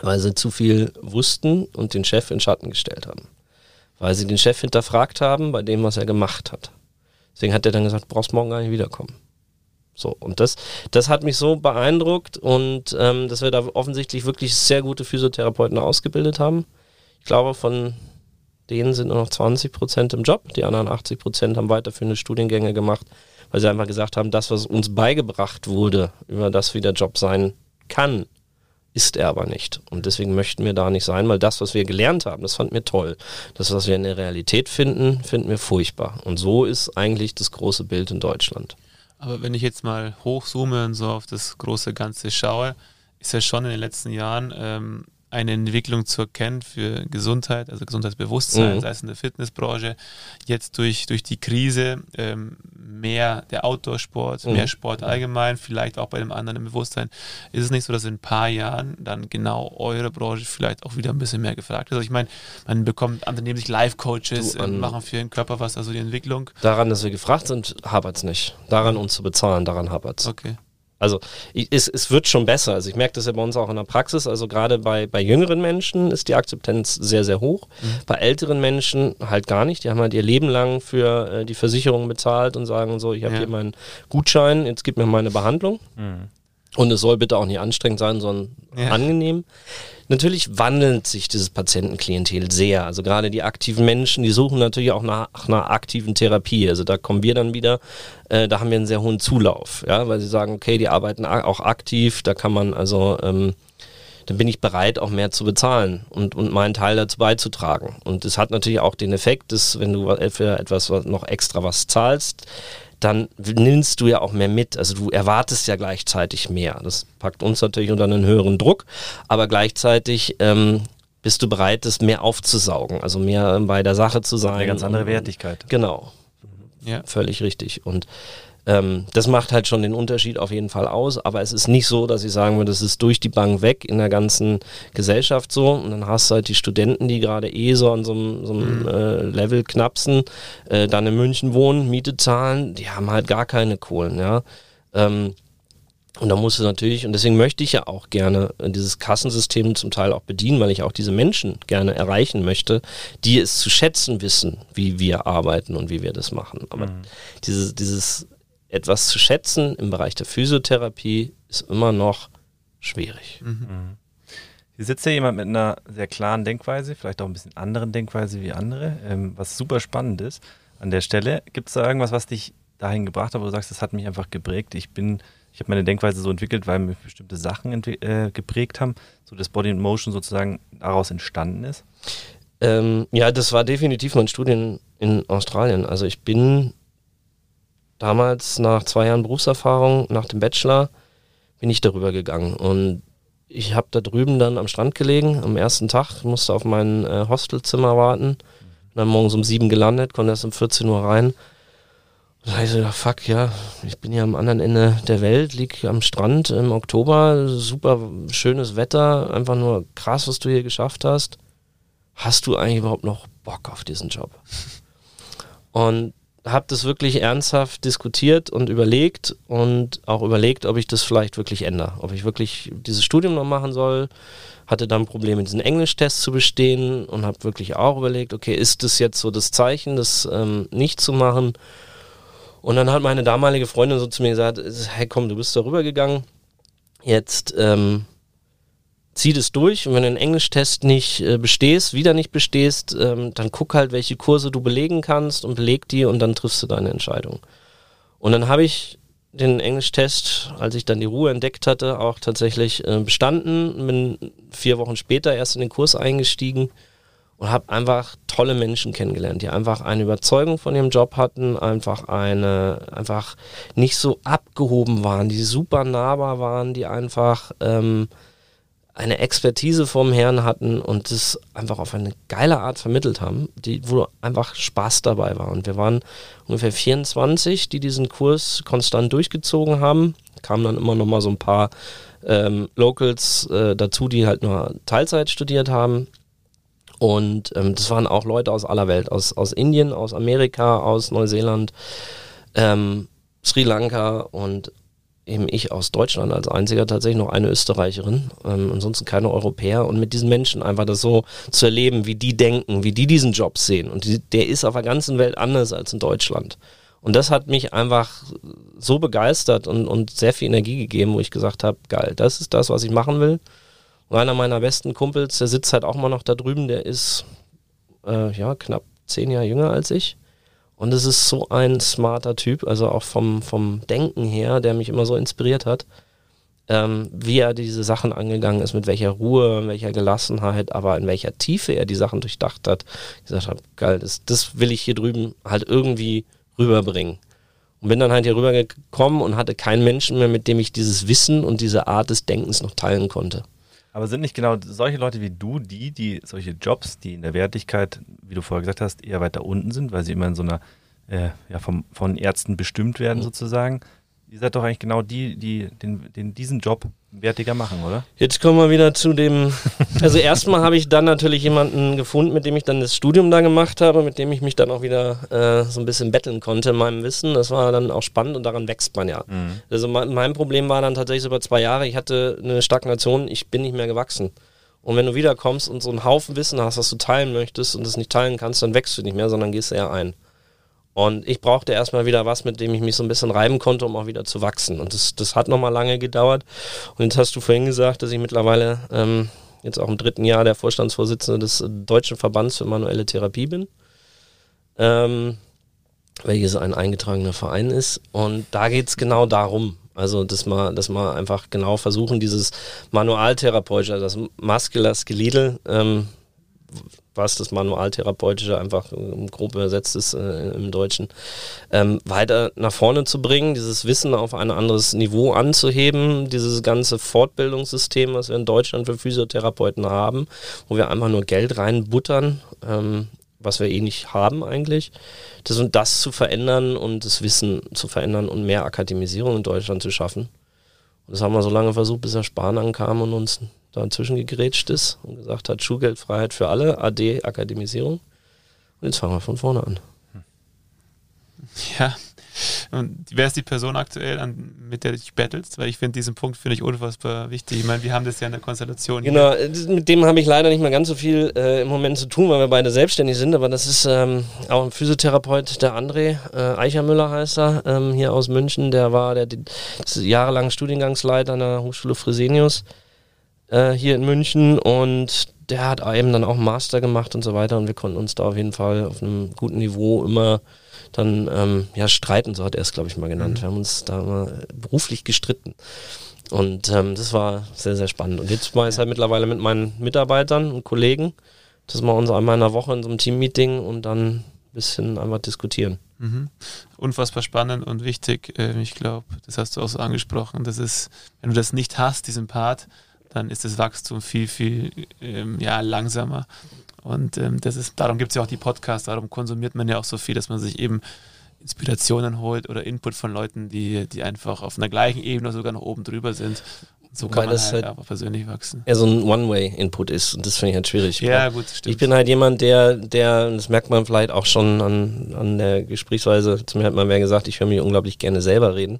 S4: Weil sie zu viel wussten und den Chef in Schatten gestellt haben. Weil sie den Chef hinterfragt haben bei dem, was er gemacht hat. Deswegen hat er dann gesagt, brauchst morgen gar nicht wiederkommen. So, und das, das hat mich so beeindruckt und ähm, dass wir da offensichtlich wirklich sehr gute Physiotherapeuten ausgebildet haben. Ich glaube, von denen sind nur noch 20 Prozent im Job. Die anderen 80 Prozent haben weiterführende Studiengänge gemacht, weil sie einfach gesagt haben, das, was uns beigebracht wurde, über das, wie der Job sein kann, ist er aber nicht. Und deswegen möchten wir da nicht sein, weil das, was wir gelernt haben, das fanden wir toll. Das, was wir in der Realität finden, finden wir furchtbar. Und so ist eigentlich das große Bild in Deutschland.
S3: Aber wenn ich jetzt mal hochzoome und so auf das große Ganze schaue, ist ja schon in den letzten Jahren ähm, eine Entwicklung zu erkennen für Gesundheit, also Gesundheitsbewusstsein,
S4: Mhm.
S3: sei es in der Fitnessbranche, jetzt durch, durch die Krise ähm, mehr der Outdoor-Sport,
S4: Mhm.
S3: mehr Sport allgemein, vielleicht auch bei dem anderen im Bewusstsein. Ist es nicht so, dass in ein paar Jahren dann genau eure Branche vielleicht auch wieder ein bisschen mehr gefragt ist? Also ich meine, man bekommt, andere nehmen sich Live-Coaches,
S4: Du,
S3: äh, machen für den Körper was, also die Entwicklung.
S4: Daran, dass wir gefragt sind, hapert es nicht. Daran uns zu bezahlen, daran hapert es.
S3: Okay.
S4: Also ich, es, es wird schon besser. Also ich merke das ja bei uns auch in der Praxis. Also gerade bei, bei jüngeren Menschen ist die Akzeptanz sehr, sehr hoch. Bei älteren Menschen halt gar nicht. Die haben halt ihr Leben lang für äh, die Versicherung bezahlt und sagen so, ich habe
S3: Ja.
S4: hier meinen Gutschein, jetzt gib mir meine Behandlung.
S2: Mhm.
S4: Und es soll bitte auch nicht anstrengend sein, sondern
S3: Ja.
S4: angenehm. Natürlich wandelt sich dieses Patientenklientel sehr. Also gerade die aktiven Menschen, die suchen natürlich auch nach, einer aktiven Therapie. Also da kommen wir dann wieder, äh, da haben wir einen sehr hohen Zulauf, ja, weil sie sagen, okay, die arbeiten auch aktiv, da kann man also, ähm, dann bin ich bereit, auch mehr zu bezahlen und, und meinen Teil dazu beizutragen. Und es hat natürlich auch den Effekt, dass wenn du für etwas was- noch extra was zahlst, dann nimmst du ja auch mehr mit. Also du erwartest ja gleichzeitig mehr. Das packt uns natürlich unter einen höheren Druck, aber gleichzeitig ähm, bist du bereit, das mehr aufzusaugen, also mehr ähm, bei der Sache zu sein.
S2: Eine ganz andere Wertigkeit.
S4: Genau,
S3: Ja.
S4: völlig richtig. Und ähm, das macht halt schon den Unterschied auf jeden Fall aus, aber es ist nicht so, dass ich sagen würde, das ist durch die Bank weg in der ganzen Gesellschaft so. Und dann hast du halt die Studenten, die gerade eh so an so einem, so einem äh, Level knapsen, äh, dann in München wohnen, Miete zahlen, die haben halt gar keine Kohlen, ja. Ähm, und da musst du natürlich, und deswegen möchte ich ja auch gerne äh, dieses Kassensystem zum Teil auch bedienen, weil ich auch diese Menschen gerne erreichen möchte, die es zu schätzen wissen, wie wir arbeiten und wie wir das machen. Aber dieses, dieses etwas zu schätzen im Bereich der Physiotherapie ist immer noch schwierig.
S2: Hier sitzt ja jemand mit einer sehr klaren Denkweise, vielleicht auch ein bisschen anderen Denkweise wie andere, ähm, was super spannend ist. An der Stelle gibt es da irgendwas, was dich dahin gebracht hat, wo du sagst, das hat mich einfach geprägt. Ich bin, ich habe meine Denkweise so entwickelt, weil mir bestimmte Sachen äh, geprägt haben, so das Body in Motion sozusagen daraus entstanden ist.
S4: Ähm, ja, das war definitiv mein Studium in Australien. Also ich bin damals nach zwei Jahren Berufserfahrung, nach dem Bachelor, bin ich darüber gegangen. Und ich habe da drüben dann am Strand gelegen, am ersten Tag, musste auf mein äh, Hostelzimmer warten. Bin dann morgens um sieben gelandet, konnte erst um 14 Uhr rein. Und da habe ich so gedacht, fuck, ja, ich bin hier am anderen Ende der Welt, lieg am Strand im Oktober, super schönes Wetter, einfach nur krass, was du hier geschafft hast hast du eigentlich überhaupt noch Bock auf diesen Job? Und habe das wirklich ernsthaft diskutiert und überlegt und auch überlegt, ob ich das vielleicht wirklich ändere, ob ich wirklich dieses Studium noch machen soll. Hatte dann Probleme, diesen Englischtest zu bestehen und habe wirklich auch überlegt, okay, ist das jetzt so das Zeichen, das ähm, nicht zu machen? Und dann hat meine damalige Freundin so zu mir gesagt, hey komm, du bist darüber gegangen, jetzt ähm, zieh das durch und wenn du den Englischtest nicht äh, bestehst, wieder nicht bestehst, ähm, dann guck halt, welche Kurse du belegen kannst und beleg die und dann triffst du deine Entscheidung. Und dann habe ich den Englischtest, als ich dann die Ruhe entdeckt hatte, auch tatsächlich äh, bestanden, bin vier Wochen später erst in den Kurs eingestiegen und habe einfach tolle Menschen kennengelernt, die einfach eine Überzeugung von ihrem Job hatten, einfach eine, einfach nicht so abgehoben waren, die super nahbar waren, die einfach ähm, eine Expertise vom Herrn hatten und das einfach auf eine geile Art vermittelt haben, die, wo einfach Spaß dabei war. Und wir waren ungefähr 24, die diesen Kurs konstant durchgezogen haben. Kamen dann immer noch mal so ein paar ähm, Locals äh, dazu, die halt nur Teilzeit studiert haben. Und ähm, das waren auch Leute aus aller Welt, aus, aus Indien, aus Amerika, aus Neuseeland, ähm, Sri Lanka und eben ich aus Deutschland als einziger tatsächlich noch eine Österreicherin, ähm, ansonsten keine Europäer und mit diesen Menschen einfach das so zu erleben, wie die denken, wie die diesen Job sehen und die, der ist auf der ganzen Welt anders als in Deutschland. Und das hat mich einfach so begeistert und, und sehr viel Energie gegeben, wo ich gesagt habe, geil, das ist das, was ich machen will. Und einer meiner besten Kumpels, der sitzt halt auch mal noch da drüben, der ist äh, ja knapp zehn Jahre jünger als ich. Und es ist so ein smarter Typ, also auch vom, vom Denken her, der mich immer so inspiriert hat, ähm, wie er diese Sachen angegangen ist, mit welcher Ruhe, in welcher Gelassenheit, aber in welcher Tiefe er die Sachen durchdacht hat. Ich gesagt habe, geil, das, das will ich hier drüben halt irgendwie rüberbringen. Und bin dann halt hier rübergekommen und hatte keinen Menschen mehr, mit dem ich dieses Wissen und diese Art des Denkens noch teilen konnte.
S2: Aber sind nicht genau solche Leute wie du die, die solche Jobs, die in der Wertigkeit, wie du vorher gesagt hast, eher weiter unten sind, weil sie immer in so einer, äh, ja, vom, von Ärzten bestimmt werden mhm. sozusagen, Ihr seid doch eigentlich genau die, die den, den, diesen Job wertiger machen, oder?
S4: Jetzt kommen wir wieder zu dem. Also erstmal habe ich dann natürlich jemanden gefunden, mit dem ich dann das Studium da gemacht habe, mit dem ich mich dann auch wieder äh, so ein bisschen betteln konnte in meinem Wissen. Das war dann auch spannend und daran wächst man ja. Mhm. Also mein, mein Problem war dann tatsächlich über zwei Jahre, ich hatte eine Stagnation, ich bin nicht mehr gewachsen. Und wenn du wiederkommst und so einen Haufen Wissen hast, was du teilen möchtest und es nicht teilen kannst, dann wächst du nicht mehr, sondern gehst eher ein. Und ich brauchte erstmal wieder was, mit dem ich mich so ein bisschen reiben konnte, um auch wieder zu wachsen. Und das, das hat nochmal lange gedauert. Und jetzt hast du vorhin gesagt, dass ich mittlerweile ähm, jetzt auch im dritten Jahr der Vorstandsvorsitzende des Deutschen Verbands für manuelle Therapie bin, ähm, welches ein eingetragener Verein ist. Und da geht es genau darum. Also, dass wir, dass wir einfach genau versuchen, dieses Manualtherapeutische, das Muscular Skeletal, ähm, was das Manualtherapeutische einfach grob übersetzt ist äh, im Deutschen, ähm, weiter nach vorne zu bringen, dieses Wissen auf ein anderes Niveau anzuheben, dieses ganze Fortbildungssystem, was wir in Deutschland für Physiotherapeuten haben, wo wir einfach nur Geld reinbuttern, ähm, was wir eh nicht haben eigentlich, das und das zu verändern und das Wissen zu verändern und mehr Akademisierung in Deutschland zu schaffen. Und das haben wir so lange versucht, bis der Spahn ankam und uns dazwischen gegrätscht ist und gesagt hat, Schulgeldfreiheit für alle, AD, Akademisierung. Und jetzt fangen wir von vorne an.
S3: Ja, und wer ist die Person aktuell, an, mit der du dich battlest? Weil ich finde, diesen Punkt finde ich unfassbar wichtig. Ich meine, wir haben das ja in der Konstellation.
S4: Genau, hier. mit dem habe ich leider nicht mehr ganz so viel äh, im Moment zu tun, weil wir beide selbstständig sind. Aber das ist ähm, auch ein Physiotherapeut, der André äh, Eichermüller heißt er, ähm, hier aus München. Der war der, der jahrelang Studiengangsleiter an der Hochschule Fresenius äh, hier in München und der hat eben dann auch einen Master gemacht und so weiter und wir konnten uns da auf jeden Fall auf einem guten Niveau immer dann ähm, ja streiten, so hat er es glaube ich mal genannt. Mhm. Wir haben uns da immer beruflich gestritten. Und ähm, das war sehr, sehr spannend. Und jetzt war ich halt mittlerweile mit meinen Mitarbeitern und Kollegen, dass wir uns einmal in der Woche in so einem Teammeeting und dann ein bisschen einfach diskutieren.
S3: Mhm. Unfassbar spannend und wichtig. Äh, ich glaube, das hast du auch so angesprochen. Das ist, wenn du das nicht hast, diesen Part, dann ist das Wachstum viel, viel ähm, ja, langsamer. Und ähm, das ist, darum gibt es ja auch die Podcasts, darum konsumiert man ja auch so viel, dass man sich eben Inspirationen holt oder Input von Leuten, die, die einfach auf einer gleichen Ebene sogar noch oben drüber sind. So kann man halt, halt persönlich wachsen.
S4: Ja, so ein One-Way-Input ist und das finde ich halt schwierig.
S3: Ja, gut,
S4: stimmt. Ich bin halt jemand, der, der, das merkt man vielleicht auch schon an, an der Gesprächsweise, zu mir hat mal wer gesagt, ich höre mich unglaublich gerne selber reden.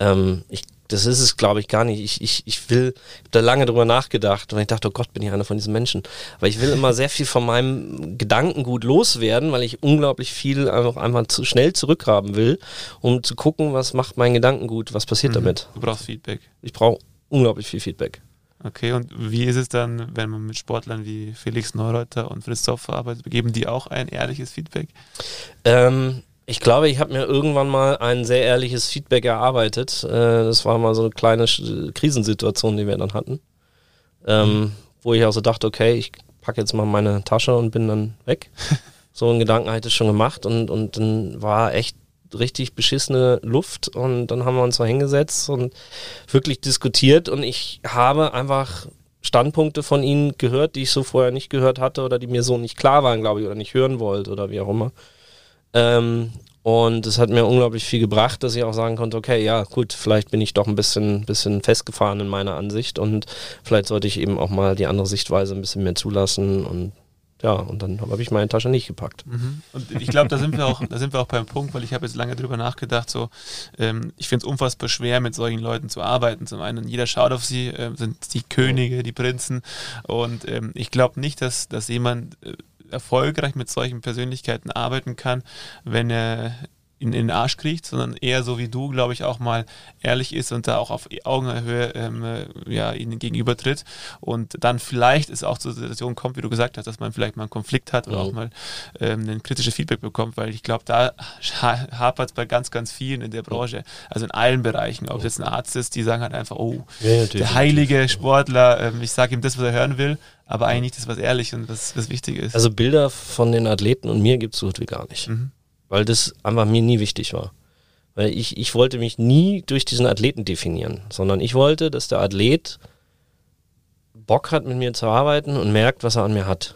S4: Ähm, ich das ist es, glaube ich, gar nicht. Ich, ich, ich will, ich habe da lange drüber nachgedacht und ich dachte, oh Gott, bin ich einer von diesen Menschen. Aber ich will immer sehr viel von meinem Gedankengut loswerden, weil ich unglaublich viel einfach einmal zu schnell zurückhaben will, um zu gucken, was macht mein Gedankengut, was passiert mhm. damit.
S3: Du brauchst Feedback.
S4: Ich brauche unglaublich viel Feedback.
S3: Okay, und wie ist es dann, wenn man mit Sportlern wie Felix Neureuter und Fritz Zopfer arbeitet? Geben die auch ein ehrliches Feedback?
S4: Ähm, ich glaube, ich habe mir irgendwann mal ein sehr ehrliches Feedback erarbeitet. Äh, das war mal so eine kleine Krisensituation, die wir dann hatten. Ähm, mhm. Wo ich also dachte, okay, ich packe jetzt mal meine Tasche und bin dann weg. so einen Gedanken hatte ich schon gemacht und, und dann war echt richtig beschissene Luft und dann haben wir uns mal hingesetzt und wirklich diskutiert und ich habe einfach Standpunkte von ihnen gehört, die ich so vorher nicht gehört hatte oder die mir so nicht klar waren, glaube ich, oder nicht hören wollte oder wie auch immer. Ähm, und es hat mir unglaublich viel gebracht, dass ich auch sagen konnte, okay, ja, gut, vielleicht bin ich doch ein bisschen, bisschen festgefahren in meiner Ansicht und vielleicht sollte ich eben auch mal die andere Sichtweise ein bisschen mehr zulassen und ja, und dann habe ich meine Tasche nicht gepackt.
S3: Mhm. Und ich glaube, da sind wir auch, da sind wir auch beim Punkt, weil ich habe jetzt lange drüber nachgedacht. So, ähm, ich finde es unfassbar schwer, mit solchen Leuten zu arbeiten. Zum einen, jeder schaut auf sie, äh, sind die Könige, die Prinzen. Und ähm, ich glaube nicht, dass, dass jemand äh, erfolgreich mit solchen Persönlichkeiten arbeiten kann, wenn er in, in den Arsch kriegt, sondern eher so wie du, glaube ich, auch mal ehrlich ist und da auch auf Augenhöhe ähm, äh, ja, ihnen gegenübertritt und dann vielleicht es auch zur Situation kommt, wie du gesagt hast, dass man vielleicht mal einen Konflikt hat oder mhm. auch mal ähm, ein kritisches Feedback bekommt, weil ich glaube, da hapert es bei ganz, ganz vielen in der Branche, also in allen Bereichen, ob es jetzt ein Arzt ist, die sagen halt einfach, oh, ja, der heilige Sportler, ähm, ich sage ihm das, was er hören will, aber eigentlich das, was ehrlich und was, was wichtig ist.
S4: Also Bilder von den Athleten und mir gibt es so gut wie gar nicht. Mhm weil das einfach mir nie wichtig war. Weil ich, ich wollte mich nie durch diesen Athleten definieren, sondern ich wollte, dass der Athlet Bock hat, mit mir zu arbeiten und merkt, was er an mir hat.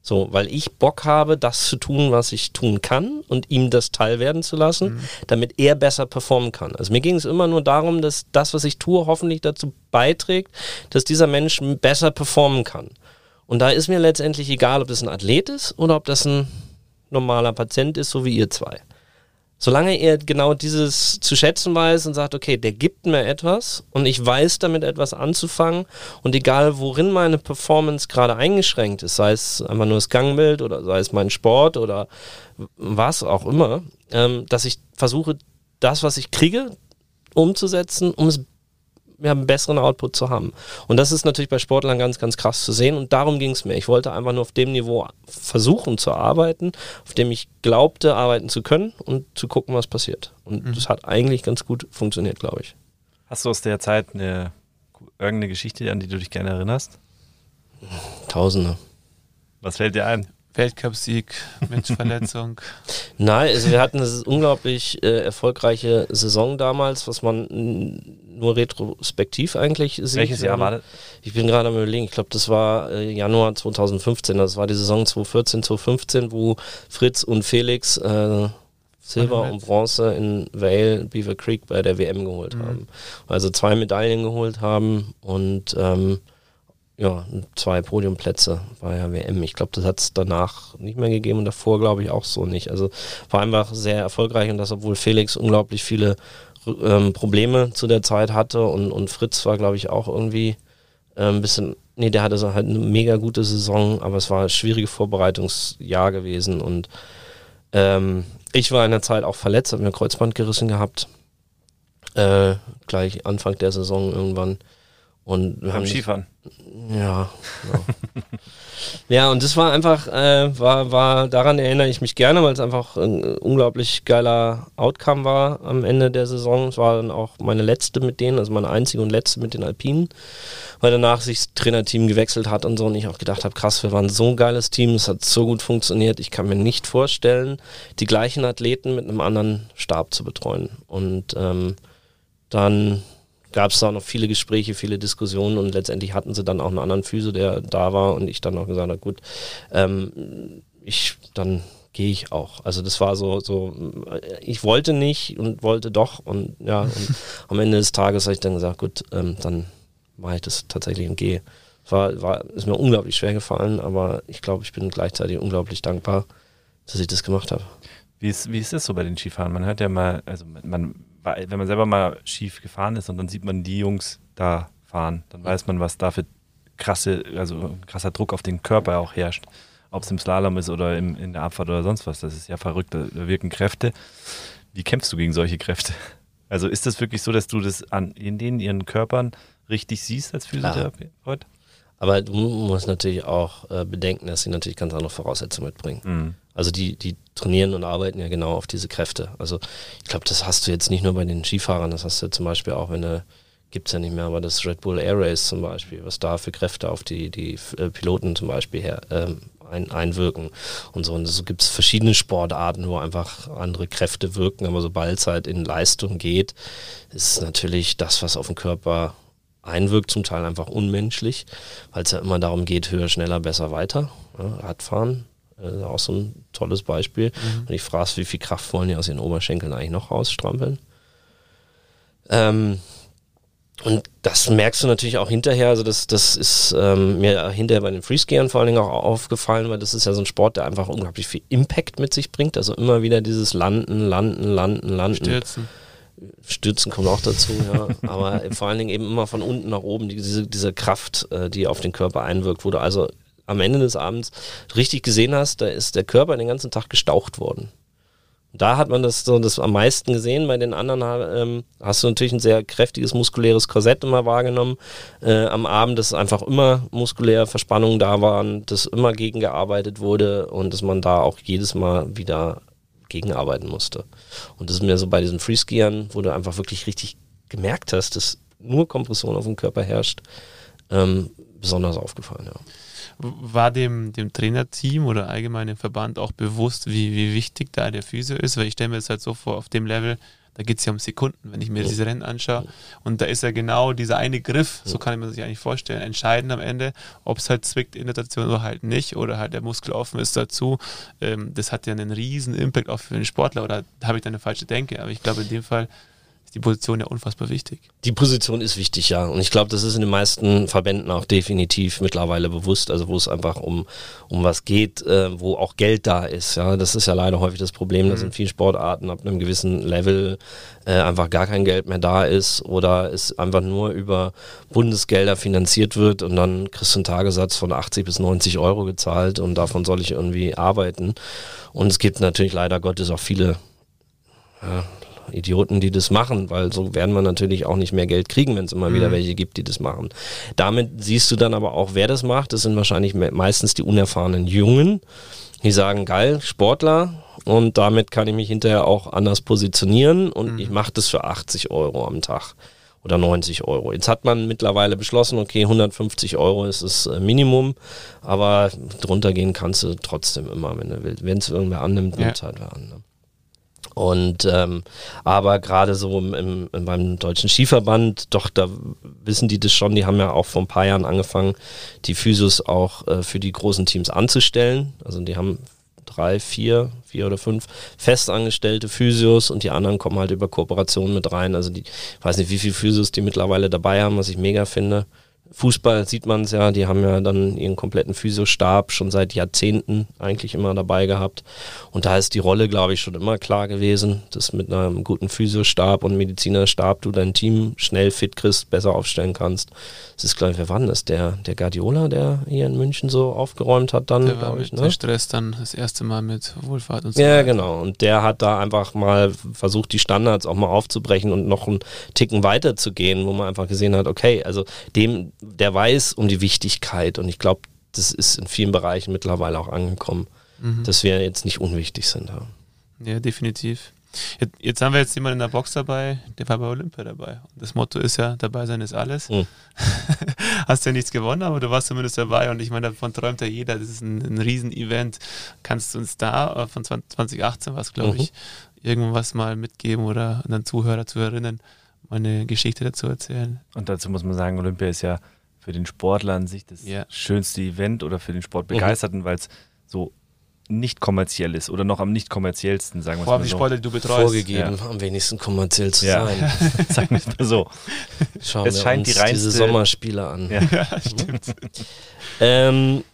S4: So, weil ich Bock habe, das zu tun, was ich tun kann und ihm das Teil werden zu lassen, mhm. damit er besser performen kann. Also mir ging es immer nur darum, dass das, was ich tue, hoffentlich dazu beiträgt, dass dieser Mensch besser performen kann. Und da ist mir letztendlich egal, ob das ein Athlet ist oder ob das ein normaler Patient ist, so wie ihr zwei. Solange er genau dieses zu schätzen weiß und sagt, okay, der gibt mir etwas und ich weiß damit etwas anzufangen und egal worin meine Performance gerade eingeschränkt ist, sei es einfach nur das Gangbild oder sei es mein Sport oder was auch immer, ähm, dass ich versuche, das, was ich kriege, umzusetzen, um es ja, einen besseren Output zu haben. Und das ist natürlich bei Sportlern ganz, ganz krass zu sehen. Und darum ging es mir. Ich wollte einfach nur auf dem Niveau versuchen zu arbeiten, auf dem ich glaubte, arbeiten zu können und zu gucken, was passiert. Und mhm. das hat eigentlich ganz gut funktioniert, glaube ich.
S2: Hast du aus der Zeit eine, irgendeine Geschichte, an die du dich gerne erinnerst?
S4: Tausende.
S2: Was fällt dir ein?
S3: Weltcupsieg mit Verletzung.
S4: Nein, also wir hatten eine unglaublich äh, erfolgreiche Saison damals, was man nur retrospektiv eigentlich sieht.
S2: Welches Jahr war das?
S4: Ich bin gerade am überlegen, ich glaube, das war äh, Januar 2015, das war die Saison 2014, 2015, wo Fritz und Felix äh, Silber und Bronze in Vale, Beaver Creek bei der WM geholt mhm. haben. Also zwei Medaillen geholt haben und ähm, ja, zwei Podiumplätze bei der WM. Ich glaube, das hat es danach nicht mehr gegeben und davor glaube ich auch so nicht. Also war einfach sehr erfolgreich und das, obwohl Felix unglaublich viele ähm, Probleme zu der Zeit hatte und, und Fritz war, glaube ich, auch irgendwie äh, ein bisschen, nee, der hatte so halt eine mega gute Saison, aber es war ein schwieriges Vorbereitungsjahr gewesen und ähm, ich war in der Zeit auch verletzt, habe mir Kreuzband gerissen gehabt. Äh, gleich Anfang der Saison irgendwann. Und
S2: wir haben Skifahren.
S4: Ja. Ja. ja, und das war einfach, äh, war, war, daran erinnere ich mich gerne, weil es einfach ein unglaublich geiler Outcome war am Ende der Saison. Es war dann auch meine letzte mit denen, also meine einzige und letzte mit den Alpinen, weil danach sich das Trainerteam gewechselt hat und so und ich auch gedacht habe, krass, wir waren so ein geiles Team, es hat so gut funktioniert. Ich kann mir nicht vorstellen, die gleichen Athleten mit einem anderen Stab zu betreuen. Und ähm, dann gab es da noch viele Gespräche, viele Diskussionen und letztendlich hatten sie dann auch einen anderen Physio, der da war und ich dann auch gesagt habe, gut, ähm, ich dann gehe ich auch. Also das war so, so, ich wollte nicht und wollte doch und ja, und am Ende des Tages habe ich dann gesagt, gut, ähm, dann mache ich das tatsächlich und gehe. War, war, ist mir unglaublich schwer gefallen, aber ich glaube, ich bin gleichzeitig unglaublich dankbar, dass ich das gemacht habe.
S2: Wie ist, wie ist das so bei den Skifahren? Man hört ja mal, also man wenn man selber mal schief gefahren ist und dann sieht man die Jungs da fahren, dann weiß man, was da für krasse, also krasser Druck auf den Körper auch herrscht. Ob es im Slalom ist oder im, in der Abfahrt oder sonst was. Das ist ja verrückt, da wirken Kräfte. Wie kämpfst du gegen solche Kräfte? Also ist das wirklich so, dass du das an, in denen ihren Körpern richtig siehst als Physiotherapeut?
S4: Aber du musst natürlich auch äh, bedenken, dass sie natürlich ganz andere Voraussetzungen mitbringen. Mhm. Also die, die trainieren und arbeiten ja genau auf diese Kräfte. Also ich glaube, das hast du jetzt nicht nur bei den Skifahrern, das hast du zum Beispiel auch, wenn du gibt es ja nicht mehr, aber das Red Bull Air Race zum Beispiel, was da für Kräfte auf die, die äh, Piloten zum Beispiel her, ähm, ein, einwirken und so. Und so gibt es verschiedene Sportarten, wo einfach andere Kräfte wirken, aber sobald es halt in Leistung geht, ist natürlich das, was auf den Körper einwirkt, zum Teil einfach unmenschlich, weil es ja immer darum geht, höher, schneller, besser, weiter. Ja, Radfahren, äh, auch so ein tolles Beispiel. Mhm. Und ich frage, wie viel Kraft wollen die aus ihren Oberschenkeln eigentlich noch rausstrampeln? Ähm, und das merkst du natürlich auch hinterher. Also das, das ist ähm, mir hinterher bei den Freeskiern vor allen Dingen auch aufgefallen, weil das ist ja so ein Sport, der einfach unglaublich viel Impact mit sich bringt. Also immer wieder dieses Landen, Landen, Landen, Landen.
S3: Stürzen.
S4: Stürzen kommt auch dazu, ja. Aber vor allen Dingen eben immer von unten nach oben, diese, diese Kraft, äh, die auf den Körper einwirkt, wo du also am Ende des Abends richtig gesehen hast, da ist der Körper den ganzen Tag gestaucht worden. Da hat man das so das am meisten gesehen. Bei den anderen ähm, hast du natürlich ein sehr kräftiges muskuläres Korsett immer wahrgenommen. Äh, am Abend, dass einfach immer muskuläre Verspannungen da waren, dass immer gegengearbeitet wurde und dass man da auch jedes Mal wieder gegenarbeiten musste. Und das ist mir so bei diesen Freeskiern, wo du einfach wirklich richtig gemerkt hast, dass nur Kompression auf dem Körper herrscht, ähm, besonders aufgefallen, ja.
S3: War dem, dem Trainerteam oder allgemein dem Verband auch bewusst, wie, wie wichtig da der Physio ist? Weil ich stelle mir das halt so vor, auf dem Level, Da geht es ja um Sekunden, wenn ich mir diese Rennen anschaue. Und da ist ja genau dieser eine Griff, so kann ich mir das eigentlich vorstellen, entscheidend am Ende, ob es halt zwickt in der Situation oder halt nicht oder halt der Muskel offen ist dazu. Ähm, das hat ja einen riesen Impact auch für den Sportler oder habe ich da eine falsche Denke. Aber ich glaube, in dem Fall die Position ja unfassbar wichtig.
S4: Die Position ist wichtig, ja. Und ich glaube, das ist in den meisten Verbänden auch definitiv mittlerweile bewusst, also wo es einfach um, um was geht, äh, wo auch Geld da ist. Ja, das ist ja leider häufig das Problem, mhm. dass in vielen Sportarten ab einem gewissen Level äh, einfach gar kein Geld mehr da ist oder es einfach nur über Bundesgelder finanziert wird und dann kriegst du einen Tagessatz von 80 bis 90 Euro gezahlt und davon soll ich irgendwie arbeiten. Und es gibt natürlich leider Gottes auch viele ja, Idioten, die das machen, weil so werden wir natürlich auch nicht mehr Geld kriegen, wenn es immer mhm. wieder welche gibt, die das machen. Damit siehst du dann aber auch, wer das macht. Das sind wahrscheinlich meistens die unerfahrenen Jungen, die sagen, geil, Sportler, und damit kann ich mich hinterher auch anders positionieren und mhm. ich mache das für 80 Euro am Tag oder 90 Euro. Jetzt hat man mittlerweile beschlossen, okay, 150 Euro ist das äh, Minimum, aber drunter gehen kannst du trotzdem immer, wenn du willst. Wenn es irgendwer annimmt, nimmt es ja. halt wer an. Und ähm, aber gerade so im, im, beim Deutschen Skiverband, doch, da wissen die das schon, die haben ja auch vor ein paar Jahren angefangen, die Physios auch äh, für die großen Teams anzustellen. Also die haben drei, vier, vier oder fünf festangestellte Physios und die anderen kommen halt über Kooperationen mit rein. Also die, ich weiß nicht, wie viele Physios die mittlerweile dabei haben, was ich mega finde. Fußball sieht man es ja, die haben ja dann ihren kompletten Physiostab schon seit Jahrzehnten eigentlich immer dabei gehabt. Und da ist die Rolle, glaube ich, schon immer klar gewesen, dass mit einem guten Physiostab und Medizinerstab du dein Team schnell fit kriegst, besser aufstellen kannst. Das ist, glaube ich, wer war denn das? Der, der Guardiola, der hier in München so aufgeräumt hat dann,
S3: glaube ich. Ne? Der Stress dann das erste Mal mit Wohlfahrt
S4: und so. Ja, weiter. genau. Und der hat da einfach mal versucht, die Standards auch mal aufzubrechen und noch einen Ticken weiter zu gehen, wo man einfach gesehen hat, okay, also dem der weiß um die Wichtigkeit und ich glaube, das ist in vielen Bereichen mittlerweile auch angekommen, mhm. dass wir jetzt nicht unwichtig sind. Ja,
S3: ja definitiv. Jetzt, jetzt, haben wir jetzt jemanden in der Box dabei, der war bei Olympia dabei. Und das Motto ist ja, dabei sein ist alles. Mhm. Hast ja nichts gewonnen, aber du warst zumindest dabei und ich meine, davon träumt ja jeder. Das ist ein, ein Riesen-Event. Kannst du uns da, äh, von 2018 war es, glaube mhm. ich, irgendwas mal mitgeben oder an Zuhörer, Zuhörerinnen mal eine Geschichte dazu erzählen?
S2: Und dazu muss man sagen, Olympia ist ja für den Sportler an sich das ja. schönste Event oder für den Sportbegeisterten, mhm. weil es so nicht kommerziell ist oder noch am nicht kommerziellsten, sagen wir
S3: Vor allem die so. Sportler, die du betreust.
S4: Vorgegeben, ja. am wenigsten kommerziell zu ja. sein.
S2: sagen wir es mal so.
S4: Schauen es wir scheint uns die reinste... diese Sommerspiele an.
S3: Ja, ja stimmt.
S4: ähm,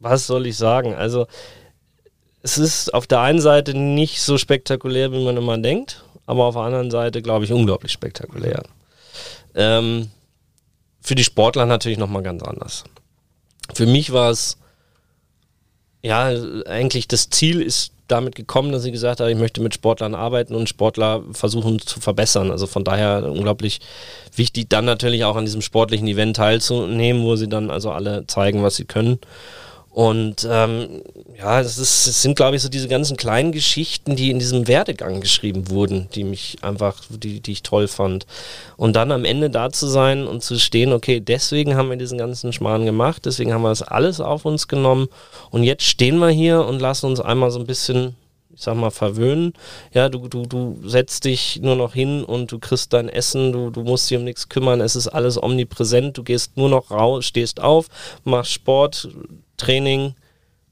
S4: was soll ich sagen? Also, es ist auf der einen Seite nicht so spektakulär, wie man immer denkt, aber auf der anderen Seite, glaube ich, unglaublich spektakulär. Ähm, für die Sportler natürlich nochmal ganz anders. Für mich war es, ja, eigentlich das Ziel ist damit gekommen, dass ich gesagt habe, ich möchte mit Sportlern arbeiten und Sportler versuchen zu verbessern. Also von daher unglaublich wichtig, dann natürlich auch an diesem sportlichen Event teilzunehmen, wo sie dann also alle zeigen, was sie können. Und ähm, ja, es, ist, es sind, glaube ich, so diese ganzen kleinen Geschichten, die in diesem Werdegang geschrieben wurden, die mich einfach, die, die ich toll fand. Und dann am Ende da zu sein und zu stehen, okay, deswegen haben wir diesen ganzen Schmarrn gemacht, deswegen haben wir das alles auf uns genommen und jetzt stehen wir hier und lassen uns einmal so ein bisschen ich sag mal, verwöhnen. Ja, du, du, du setzt dich nur noch hin und du kriegst dein Essen, du, du musst dich um nichts kümmern, es ist alles omnipräsent, du gehst nur noch raus, stehst auf, machst Sport, Training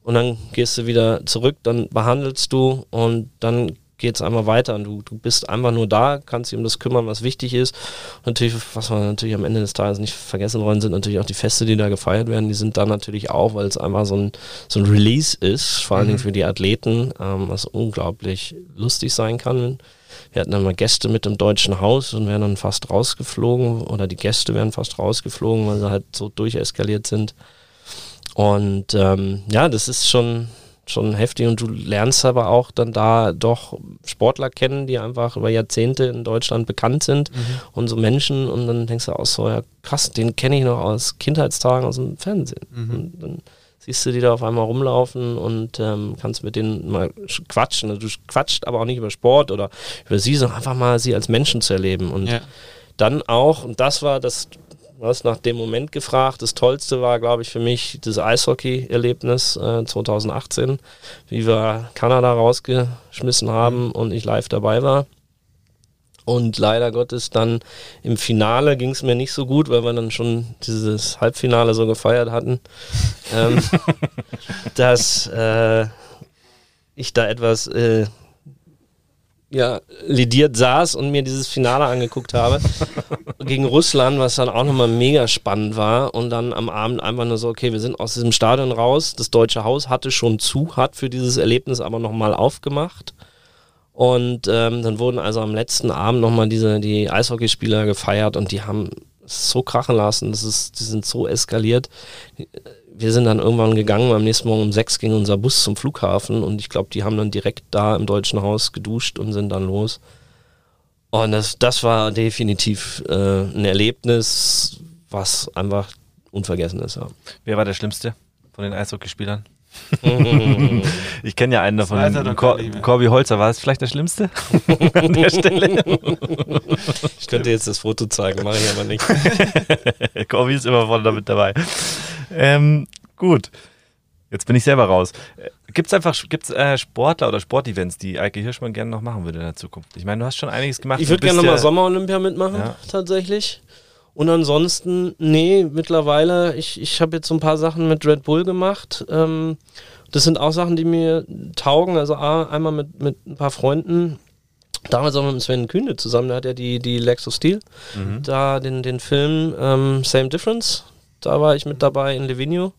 S4: und dann gehst du wieder zurück, dann behandelst du und dann geht es einmal weiter und du, du bist einfach nur da, kannst dich um das kümmern, was wichtig ist. Und natürlich, was wir natürlich am Ende des Tages nicht vergessen wollen, sind natürlich auch die Feste, die da gefeiert werden. Die sind dann natürlich auch, weil es einfach so ein, so ein Release ist, vor allen Dingen mhm. für die Athleten, ähm, was unglaublich lustig sein kann. Wir hatten dann mal Gäste mit im Deutschen Haus und wären dann fast rausgeflogen oder die Gäste wären fast rausgeflogen, weil sie halt so durcheskaliert sind. Und ähm, ja, das ist schon, schon heftig und du lernst aber auch dann da doch Sportler kennen, die einfach über Jahrzehnte in Deutschland bekannt sind mhm. und so Menschen und dann denkst du auch so, ja krass, den kenne ich noch aus Kindheitstagen aus dem Fernsehen. Mhm. Und dann siehst du die da auf einmal rumlaufen und ähm, kannst mit denen mal quatschen. Also du quatscht aber auch nicht über Sport oder über sie, sondern einfach mal sie als Menschen zu erleben und ja. dann auch, und das war das Hast nach dem Moment gefragt. Das Tollste war, glaube ich, für mich das Eishockey-Erlebnis äh, 2018, wie wir Kanada rausgeschmissen haben und ich live dabei war. Und leider Gottes dann im Finale ging es mir nicht so gut, weil wir dann schon dieses Halbfinale so gefeiert hatten, ähm, dass äh, ich da etwas äh, ja, lidiert saß und mir dieses Finale angeguckt habe gegen Russland, was dann auch nochmal mega spannend war. Und dann am Abend einfach nur so, okay, wir sind aus diesem Stadion raus. Das Deutsche Haus hatte schon zu, hat für dieses Erlebnis aber nochmal aufgemacht. Und ähm, dann wurden also am letzten Abend nochmal diese, die Eishockeyspieler gefeiert und die haben es so krachen lassen, das ist, die sind so eskaliert. Wir sind dann irgendwann gegangen, am nächsten Morgen um sechs ging unser Bus zum Flughafen und ich glaube, die haben dann direkt da im Deutschen Haus geduscht und sind dann los. Und das, das war definitiv äh, ein Erlebnis, was einfach unvergessen ist. Ja.
S2: Wer war der Schlimmste von den Eishockeyspielern? ich kenne ja einen davon. Cor Corby Holzer, war es vielleicht der Schlimmste an der Stelle?
S4: ich könnte jetzt das Foto zeigen, mache ich aber nicht.
S2: Corby ist immer voll damit dabei. Ähm, gut. Jetzt bin ich selber raus. Gibt es einfach gibt's, äh, Sportler oder Sportevents, die Eike Hirschmann gerne noch machen würde in der Zukunft? Ich meine, du hast schon einiges gemacht.
S4: Ich würde gerne nochmal ja Sommer-Olympia mitmachen, ja. tatsächlich. Und ansonsten, nee, mittlerweile, ich, ich habe jetzt so ein paar Sachen mit Red Bull gemacht. Ähm, das sind auch Sachen, die mir taugen. Also A, einmal mit, mit ein paar Freunden. Damals auch mit Sven Kühne zusammen, der hat ja die, die Lexus Steel. Mhm. Da den, den Film ähm, Same Difference, da war ich mit dabei in Livigno.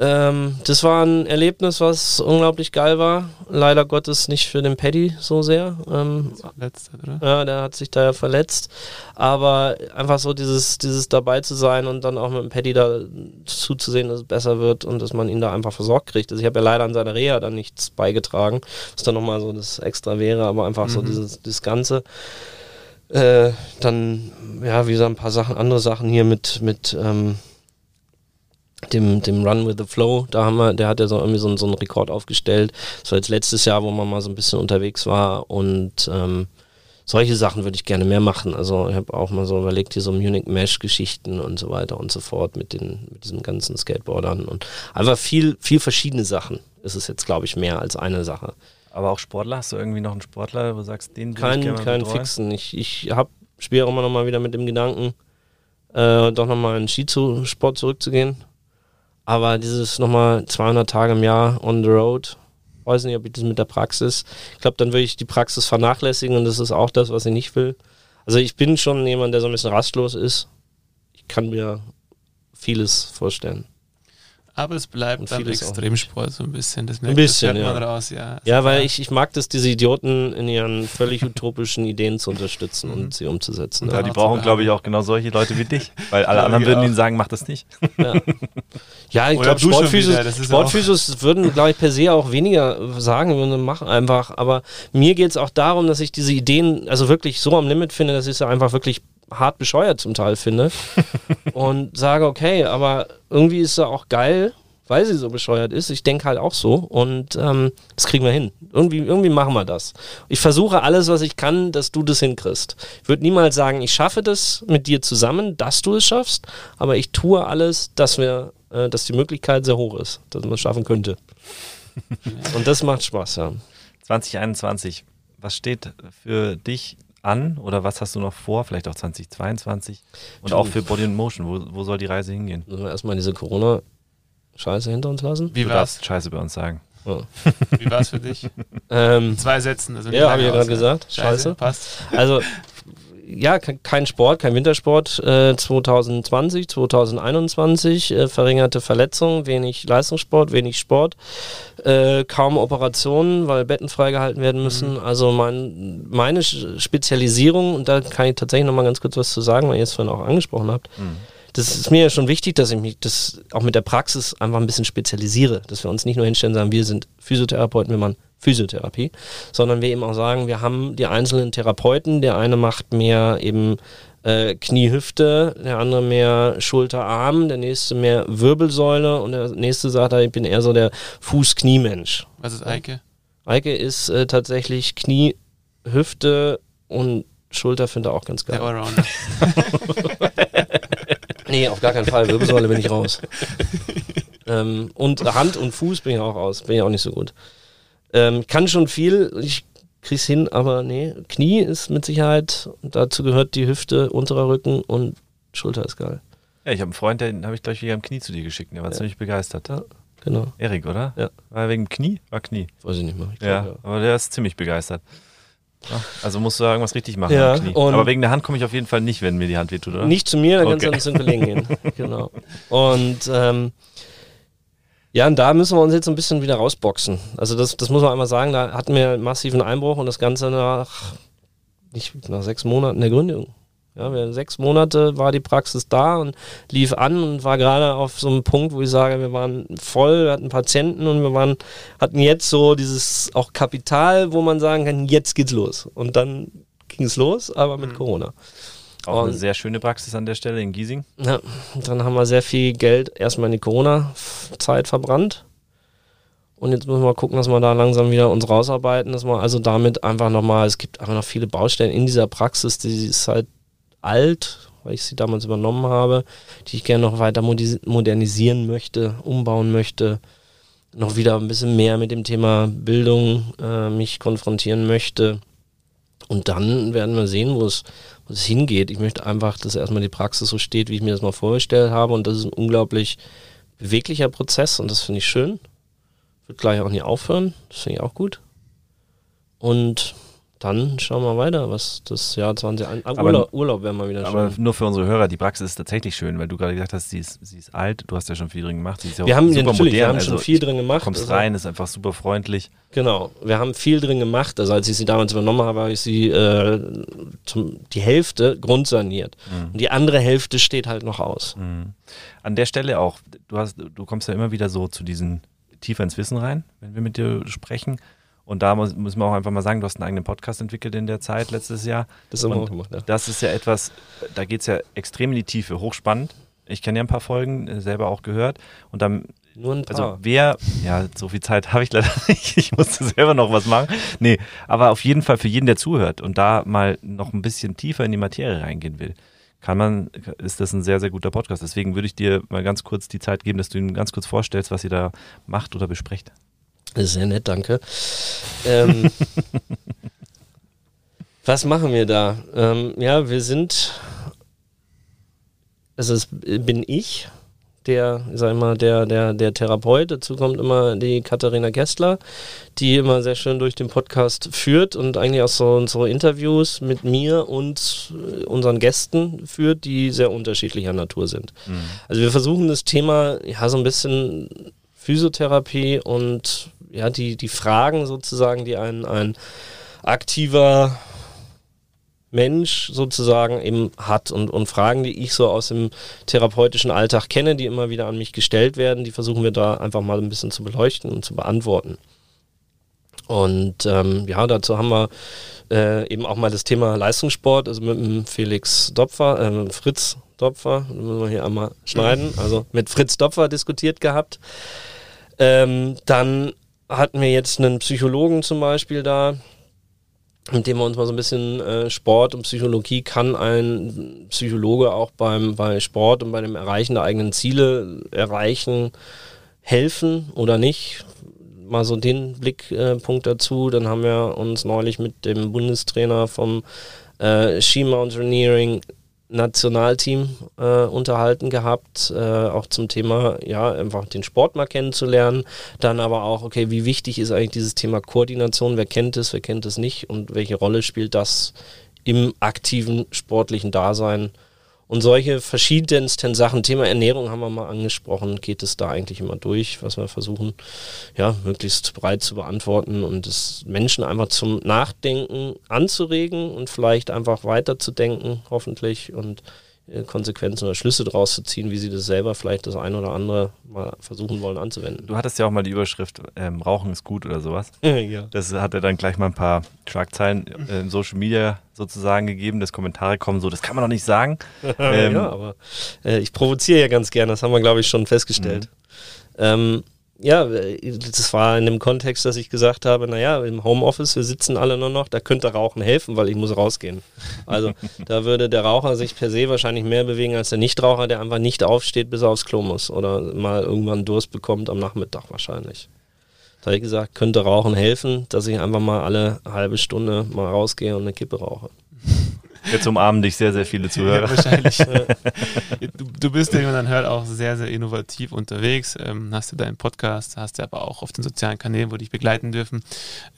S4: Ähm, das war ein Erlebnis, was unglaublich geil war. Leider Gottes nicht für den Paddy so sehr. Ähm, verletzt, oder? Ja, der hat sich da ja verletzt. Aber einfach so dieses, dieses dabei zu sein und dann auch mit dem Paddy da zuzusehen, dass es besser wird und dass man ihn da einfach versorgt kriegt. Also ich habe ja leider an seiner Reha dann nichts beigetragen, was dann nochmal so das extra wäre, aber einfach mhm. so dieses, das Ganze. Äh, dann, ja, wie so ein paar Sachen, andere Sachen hier mit, mit ähm, dem, dem Run with the Flow, da haben wir, der hat ja so irgendwie so, so einen Rekord aufgestellt. Das war jetzt letztes Jahr, wo man mal so ein bisschen unterwegs war und ähm, solche Sachen würde ich gerne mehr machen. Also ich habe auch mal so überlegt, hier so Munich Mesh-Geschichten und so weiter und so fort mit den, mit diesen ganzen Skateboardern und einfach viel, viel verschiedene Sachen ist es jetzt, glaube ich, mehr als eine Sache.
S2: Aber auch Sportler, hast du irgendwie noch einen Sportler, wo du sagst, den
S4: Kein, ich Keinen betreuen? fixen. Ich, ich habe, spiele auch immer noch mal wieder mit dem Gedanken, äh, doch nochmal in Skisport zurückzugehen aber dieses nochmal 200 Tage im Jahr on the road, weiß nicht, ob ich das mit der Praxis, ich glaube, dann würde ich die Praxis vernachlässigen und das ist auch das, was ich nicht will. Also ich bin schon jemand, der so ein bisschen rastlos ist. Ich kann mir vieles vorstellen.
S3: Aber es bleibt beim Extremsport so ein bisschen. Das,
S4: merkt, ein bisschen, das ja. raus, ja. Ja, weil ich, ich mag das, diese Idioten in ihren völlig utopischen Ideen zu unterstützen und mhm. sie umzusetzen.
S2: Ja, die brauchen, glaube ich, auch genau solche Leute wie dich. Weil alle anderen würden ihnen sagen, mach das nicht.
S4: Ja, ja ich glaube, Sportphysios, Sportphysios würden, glaube ich, per se auch weniger sagen, würden machen einfach. Aber mir geht es auch darum, dass ich diese Ideen also wirklich so am Limit finde, dass ich sie einfach wirklich hart bescheuert zum Teil finde und sage, okay, aber irgendwie ist er auch geil, weil sie so bescheuert ist. Ich denke halt auch so und ähm, das kriegen wir hin. Irgendwie, irgendwie machen wir das. Ich versuche alles, was ich kann, dass du das hinkriegst. Ich würde niemals sagen, ich schaffe das mit dir zusammen, dass du es schaffst, aber ich tue alles, dass wir, äh, dass die Möglichkeit sehr hoch ist, dass man es schaffen könnte. und das macht Spaß, ja.
S2: 2021, was steht für dich an oder was hast du noch vor, vielleicht auch 2022 und auch für Body and Motion, wo, wo soll die Reise hingehen?
S4: Müssen wir erstmal diese Corona-Scheiße hinter uns lassen?
S2: Wie du war's? Scheiße bei uns sagen.
S3: Oh. Wie war es für dich? ähm, zwei Sätzen.
S4: Also ja, habe ich ja gerade gesagt. Scheiße. Scheiße.
S3: Passt.
S4: Also ja, kein Sport, kein Wintersport äh, 2020, 2021, äh, verringerte Verletzungen, wenig Leistungssport, wenig Sport, äh, kaum Operationen, weil Betten freigehalten werden müssen. Mhm. Also mein, meine Spezialisierung, und da kann ich tatsächlich nochmal ganz kurz was zu sagen, weil ihr es vorhin auch angesprochen habt. Mhm das ist mir ja schon wichtig, dass ich mich das auch mit der Praxis einfach ein bisschen spezialisiere, dass wir uns nicht nur hinstellen und sagen, wir sind Physiotherapeuten, wir machen Physiotherapie, sondern wir eben auch sagen, wir haben die einzelnen Therapeuten, der eine macht mehr eben äh, Knie, Hüfte, der andere mehr Schulter, Arm, der nächste mehr Wirbelsäule und der nächste sagt, ich bin eher so der Fuß-Knie-Mensch.
S3: Was ist Eike?
S4: Eike ist äh, tatsächlich Knie, Hüfte und Schulter finde ich auch ganz geil. Der Allrounder. Nee, auf gar keinen Fall. Wirbelsäule bin ich raus. ähm, und Hand und Fuß bin ich auch raus. Bin ich auch nicht so gut. Ähm, kann schon viel. Ich krieg's hin, aber nee. Knie ist mit Sicherheit. Dazu gehört die Hüfte, unterer Rücken und Schulter ist geil.
S2: Ja, ich habe einen Freund, den habe ich gleich wieder am Knie zu dir geschickt. Der war
S4: Ja.
S2: ziemlich begeistert.
S4: Ja, genau.
S2: Erik, oder?
S4: Ja.
S2: War er wegen Knie? War Knie.
S4: Weiß ich nicht mehr. Ich
S2: Ja,
S4: glaub,
S2: aber der ist ziemlich begeistert. Ja, also musst du da irgendwas richtig machen
S4: Ja,
S2: am Knie.
S4: und-
S2: Aber wegen der Hand komme ich auf jeden Fall nicht, wenn mir die Hand wehtut, oder?
S4: Nicht zu mir, dann kannst du
S2: Okay.
S4: dann zu den Kollegen gehen. genau. Und ähm, ja, und da müssen wir uns jetzt ein bisschen wieder rausboxen. Also das, das muss man einmal sagen, da hatten wir einen massiven Einbruch und das Ganze nach, nicht, nach sechs Monaten der Gründung. Ja, wir, sechs Monate war die Praxis da und lief an und war gerade auf so einem Punkt, wo ich sage, wir waren voll, wir hatten Patienten und wir waren, hatten jetzt so dieses auch Kapital, wo man sagen kann, jetzt geht's los. Und dann ging es los, aber mit Corona.
S2: Auch eine
S4: Und-
S2: sehr schöne Praxis an der Stelle in Giesing.
S4: Ja, dann haben wir sehr viel Geld erstmal in die Corona-Zeit verbrannt. Und jetzt müssen wir gucken, dass wir da langsam wieder uns rausarbeiten, dass wir also damit einfach nochmal, es gibt einfach noch viele Baustellen in dieser Praxis, die ist halt alt, weil ich sie damals übernommen habe, die ich gerne noch weiter modernisieren möchte, umbauen möchte, noch wieder ein bisschen mehr mit dem Thema Bildung äh, mich konfrontieren möchte. Und dann werden wir sehen, wo es, wo es hingeht. Ich möchte einfach, dass erstmal die Praxis so steht, wie ich mir das mal vorgestellt habe. Und das ist ein unglaublich beweglicher Prozess und das finde ich schön. Wird gleich auch nie aufhören. Das finde ich auch gut. Und dann schauen wir weiter, was das Jahr 2021.
S2: Aber-
S4: Urlaub, Urlaub wäre mal wieder
S2: Aber
S4: schön.
S2: nur für unsere Hörer, die Praxis ist tatsächlich schön, weil du gerade gesagt hast, sie ist, sie ist alt, du hast ja schon viel drin gemacht, sie ist ja auch
S4: Wir haben ja
S2: super
S4: natürlich, wir
S2: modern,
S4: haben schon
S2: also
S4: viel drin gemacht.
S2: Du kommst
S4: Also-
S2: rein, ist einfach super freundlich.
S4: Genau, wir haben viel drin gemacht. Also als ich sie damals übernommen habe, habe ich sie äh, zum, die Hälfte grundsaniert. Und die andere Hälfte steht halt noch aus.
S2: Mhm. An der Stelle auch, du, hast, du kommst ja immer wieder so zu diesen tiefer ins Wissen rein, wenn wir mit dir sprechen. Und da muss, müssen wir auch einfach mal sagen, du hast einen eigenen Podcast entwickelt in der Zeit letztes Jahr.
S4: Das haben wir auch gemacht, ja.
S2: Das ist ja etwas, da geht es ja extrem in die Tiefe, hochspannend. Ich kenne ja ein paar Folgen, äh, selber auch gehört. Und dann,
S4: Nur ein
S2: also
S4: paar.
S2: wer, ja, so viel Zeit habe ich leider nicht. Ich musste selber noch was machen. Nee, aber auf jeden Fall für jeden, der zuhört und da mal noch ein bisschen tiefer in die Materie reingehen will, kann man, ist das ein sehr, sehr guter Podcast. Deswegen würde ich dir mal ganz kurz die Zeit geben, dass du ihm ganz kurz vorstellst, was ihr da macht oder besprecht.
S4: Sehr nett, danke. Ähm, was machen wir da? Ähm, ja, wir sind, also es bin ich, der, ich sag mal, der, der, der Therapeut. Dazu kommt immer die Katharina Kessler, die immer sehr schön durch den Podcast führt und eigentlich auch so unsere Interviews mit mir und äh, unseren Gästen führt, die sehr unterschiedlicher Natur sind. Also wir versuchen das Thema ja so ein bisschen Physiotherapie und ja die, die Fragen sozusagen, die ein, ein aktiver Mensch sozusagen eben hat und, und Fragen, die ich so aus dem therapeutischen Alltag kenne, die immer wieder an mich gestellt werden, die versuchen wir da einfach mal ein bisschen zu beleuchten und zu beantworten. Und ähm, ja, dazu haben wir äh, eben auch mal das Thema Leistungssport, also mit dem Felix Dopfer, äh, mit Fritz Dopfer, müssen wir hier einmal schneiden, also mit Fritz Dopfer diskutiert gehabt. Ähm, dann hatten wir jetzt einen Psychologen zum Beispiel da, mit dem wir uns mal so ein bisschen äh, Sport und Psychologie kann ein Psychologe auch beim bei Sport und bei dem Erreichen der eigenen Ziele erreichen helfen oder nicht. Mal so den Blickpunkt dazu. Dann haben wir uns neulich mit dem Bundestrainer vom äh, Ski Mountaineering Nationalteam äh, unterhalten gehabt, äh, auch zum Thema, ja, einfach den Sport mal kennenzulernen. Dann aber auch, okay, wie wichtig ist eigentlich dieses Thema Koordination? Wer kennt es, wer kennt es nicht? Und welche Rolle spielt das im aktiven sportlichen Dasein? Und solche verschiedensten Sachen, Thema Ernährung haben wir mal angesprochen, geht es da eigentlich immer durch, was wir versuchen, ja, möglichst breit zu beantworten und es Menschen einfach zum Nachdenken anzuregen und vielleicht einfach weiterzudenken, hoffentlich, und Konsequenzen oder Schlüsse daraus zu ziehen, wie sie das selber vielleicht das ein oder andere mal versuchen wollen anzuwenden.
S2: Du hattest ja auch mal die Überschrift, ähm, Rauchen ist gut oder sowas.
S4: ja.
S2: Das hat er dann gleich mal ein paar Schlagzeilen äh, im Social Media sozusagen gegeben, dass Kommentare kommen, so, das kann man doch nicht sagen. Ähm,
S4: ja, aber äh, ich provoziere ja ganz gerne, das haben wir, glaube ich, schon festgestellt. Ähm, ja, das war in dem Kontext, dass ich gesagt habe, naja, im Homeoffice, wir sitzen alle nur noch, da könnte Rauchen helfen, weil ich muss rausgehen. Also da würde der Raucher sich per se wahrscheinlich mehr bewegen als der Nichtraucher, der einfach nicht aufsteht, bis er aufs Klo muss oder mal irgendwann Durst bekommt am Nachmittag wahrscheinlich. Da habe ich gesagt, könnte Rauchen helfen, dass ich einfach mal alle halbe Stunde mal rausgehe und eine Kippe rauche.
S2: Jetzt umarmen dich sehr, sehr viele Zuhörer.
S3: Ja, wahrscheinlich. du, du, bist, wie man dann hört, auch sehr, sehr innovativ unterwegs. Ähm, hast du deinen Podcast, hast du aber auch auf den sozialen Kanälen, wo dich begleiten dürfen,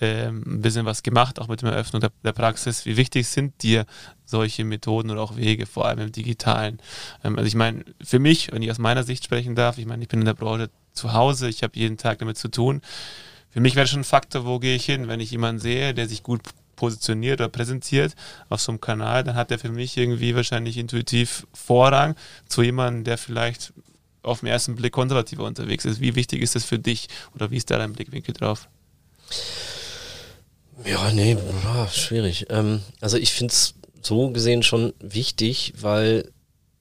S3: ähm, ein bisschen was gemacht, auch mit der Eröffnung der, der, Praxis. Wie wichtig sind dir solche Methoden oder auch Wege, vor allem im Digitalen? Ähm, also ich meine, für mich, wenn ich aus meiner Sicht sprechen darf, ich meine, ich bin in der Branche zu Hause, ich habe jeden Tag damit zu tun. Für mich wäre schon ein Faktor, wo gehe ich hin, wenn ich jemanden sehe, der sich gut positioniert oder präsentiert auf so einem Kanal, dann hat er für mich irgendwie wahrscheinlich intuitiv Vorrang zu jemandem, der vielleicht auf den ersten Blick konservativer unterwegs ist. Wie wichtig ist das für dich oder wie ist da dein Blickwinkel drauf?
S4: Ja, nee, schwierig. Ähm, also ich finde es so gesehen schon wichtig, weil,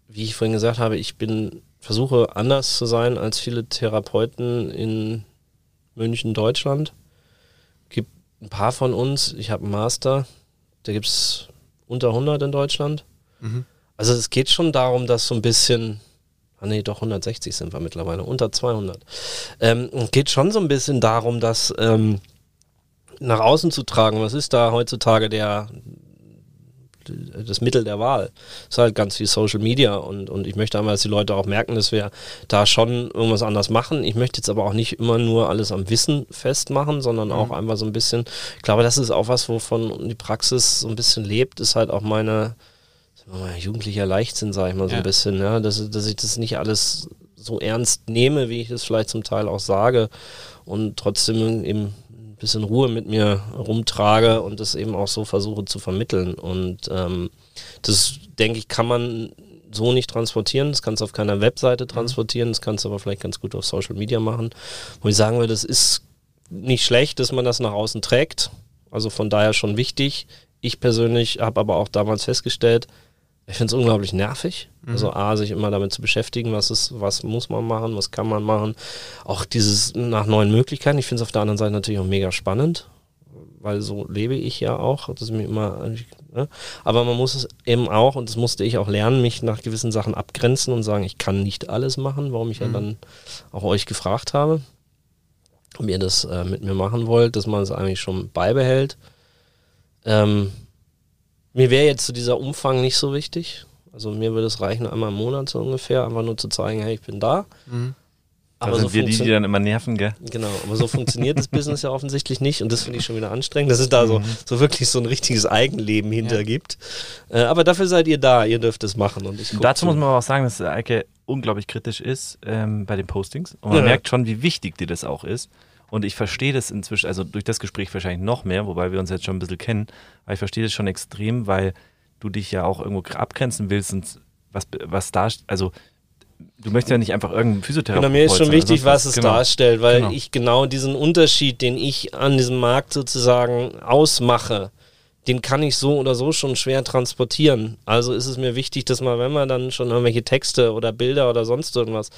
S4: wie ich vorhin gesagt habe, ich bin, versuche anders zu sein als viele Therapeuten in München, Deutschland ein paar von uns, ich habe einen Master, da gibt es unter 100 in Deutschland. Mhm. Also es geht schon darum, dass so ein bisschen, ah nee, doch 160 sind wir mittlerweile, unter 200. Ähm, geht schon so ein bisschen darum, dass ähm, nach außen zu tragen, was ist da heutzutage der, das Mittel der Wahl. Das ist halt ganz viel Social Media und, und ich möchte einmal, dass die Leute auch merken, dass wir da schon irgendwas anders machen. Ich möchte jetzt aber auch nicht immer nur alles am Wissen festmachen, sondern auch mhm. einfach so ein bisschen, ich glaube, das ist auch was, wovon die Praxis so ein bisschen lebt, ist halt auch meine, jugendlicher Leichtsinn, sage ich mal so ja. ein bisschen, ja, dass, dass ich das nicht alles so ernst nehme, wie ich es vielleicht zum Teil auch sage und trotzdem eben bisschen Ruhe mit mir rumtrage und das eben auch so versuche zu vermitteln. Und ähm, das, denke ich, kann man so nicht transportieren. Das kannst du auf keiner Webseite mhm. transportieren, das kannst du aber vielleicht ganz gut auf Social Media machen. Wo ich sagen würde, das ist nicht schlecht, dass man das nach außen trägt. Also von daher schon wichtig. Ich persönlich habe aber auch damals festgestellt, ich finde es unglaublich nervig. Mhm. Also A, sich immer damit zu beschäftigen, was ist, was muss man machen, was kann man machen. Auch dieses nach neuen Möglichkeiten. Ich finde es auf der anderen Seite natürlich auch mega spannend, weil so lebe ich ja auch. Das ist mir immer, ne? Aber man muss es eben auch, und das musste ich auch lernen, mich nach gewissen Sachen abgrenzen und sagen, ich kann nicht alles machen, warum ich mhm. ja dann auch euch gefragt habe, ob ihr das äh, mit mir machen wollt, dass man es eigentlich schon beibehält. Ähm, mir wäre jetzt so dieser Umfang nicht so wichtig. Also mir würde es reichen, einmal im Monat so ungefähr, einfach nur zu zeigen, hey, ich bin da.
S2: Mhm. Aber da sind so wir die, die dann immer nerven, gell?
S4: Genau, aber so funktioniert das Business ja offensichtlich nicht und das finde ich schon wieder anstrengend, dass es da so, mhm. so wirklich so ein richtiges Eigenleben hinter ja. gibt. Äh, aber dafür seid ihr da, ihr dürft es machen. Und ich
S2: Dazu zu. muss man auch sagen, dass Eike unglaublich kritisch ist ähm, bei den Postings und man ja. merkt schon, wie wichtig dir das auch ist. Und ich verstehe das inzwischen, also durch das Gespräch wahrscheinlich noch mehr, wobei wir uns jetzt schon ein bisschen kennen, aber ich verstehe das schon extrem, weil du dich ja auch irgendwo abgrenzen willst und was, was da, also du möchtest ja nicht einfach irgendeinen Physiotherapeuten.
S4: Genau, mir ist schon wichtig, was es genau. darstellt, weil genau. ich genau diesen Unterschied, den ich an diesem Markt sozusagen ausmache, den kann ich so oder so schon schwer transportieren. Also ist es mir wichtig, dass man, wenn man dann schon irgendwelche Texte oder Bilder oder sonst irgendwas,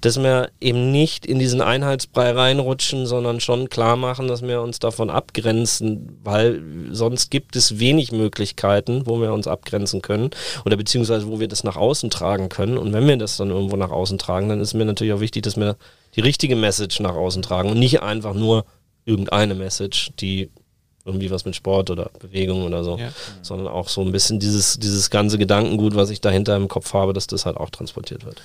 S4: dass wir eben nicht in diesen Einheitsbrei reinrutschen, sondern schon klar machen, dass wir uns davon abgrenzen, weil sonst gibt es wenig Möglichkeiten, wo wir uns abgrenzen können oder beziehungsweise wo wir das nach außen tragen können. Und wenn wir das dann irgendwo nach außen tragen, dann ist mir natürlich auch wichtig, dass wir die richtige Message nach außen tragen und nicht einfach nur irgendeine Message, die irgendwie was mit Sport oder Bewegung oder so, ja. sondern auch so ein bisschen dieses, dieses ganze Gedankengut, was ich dahinter im Kopf habe, dass das halt auch transportiert wird.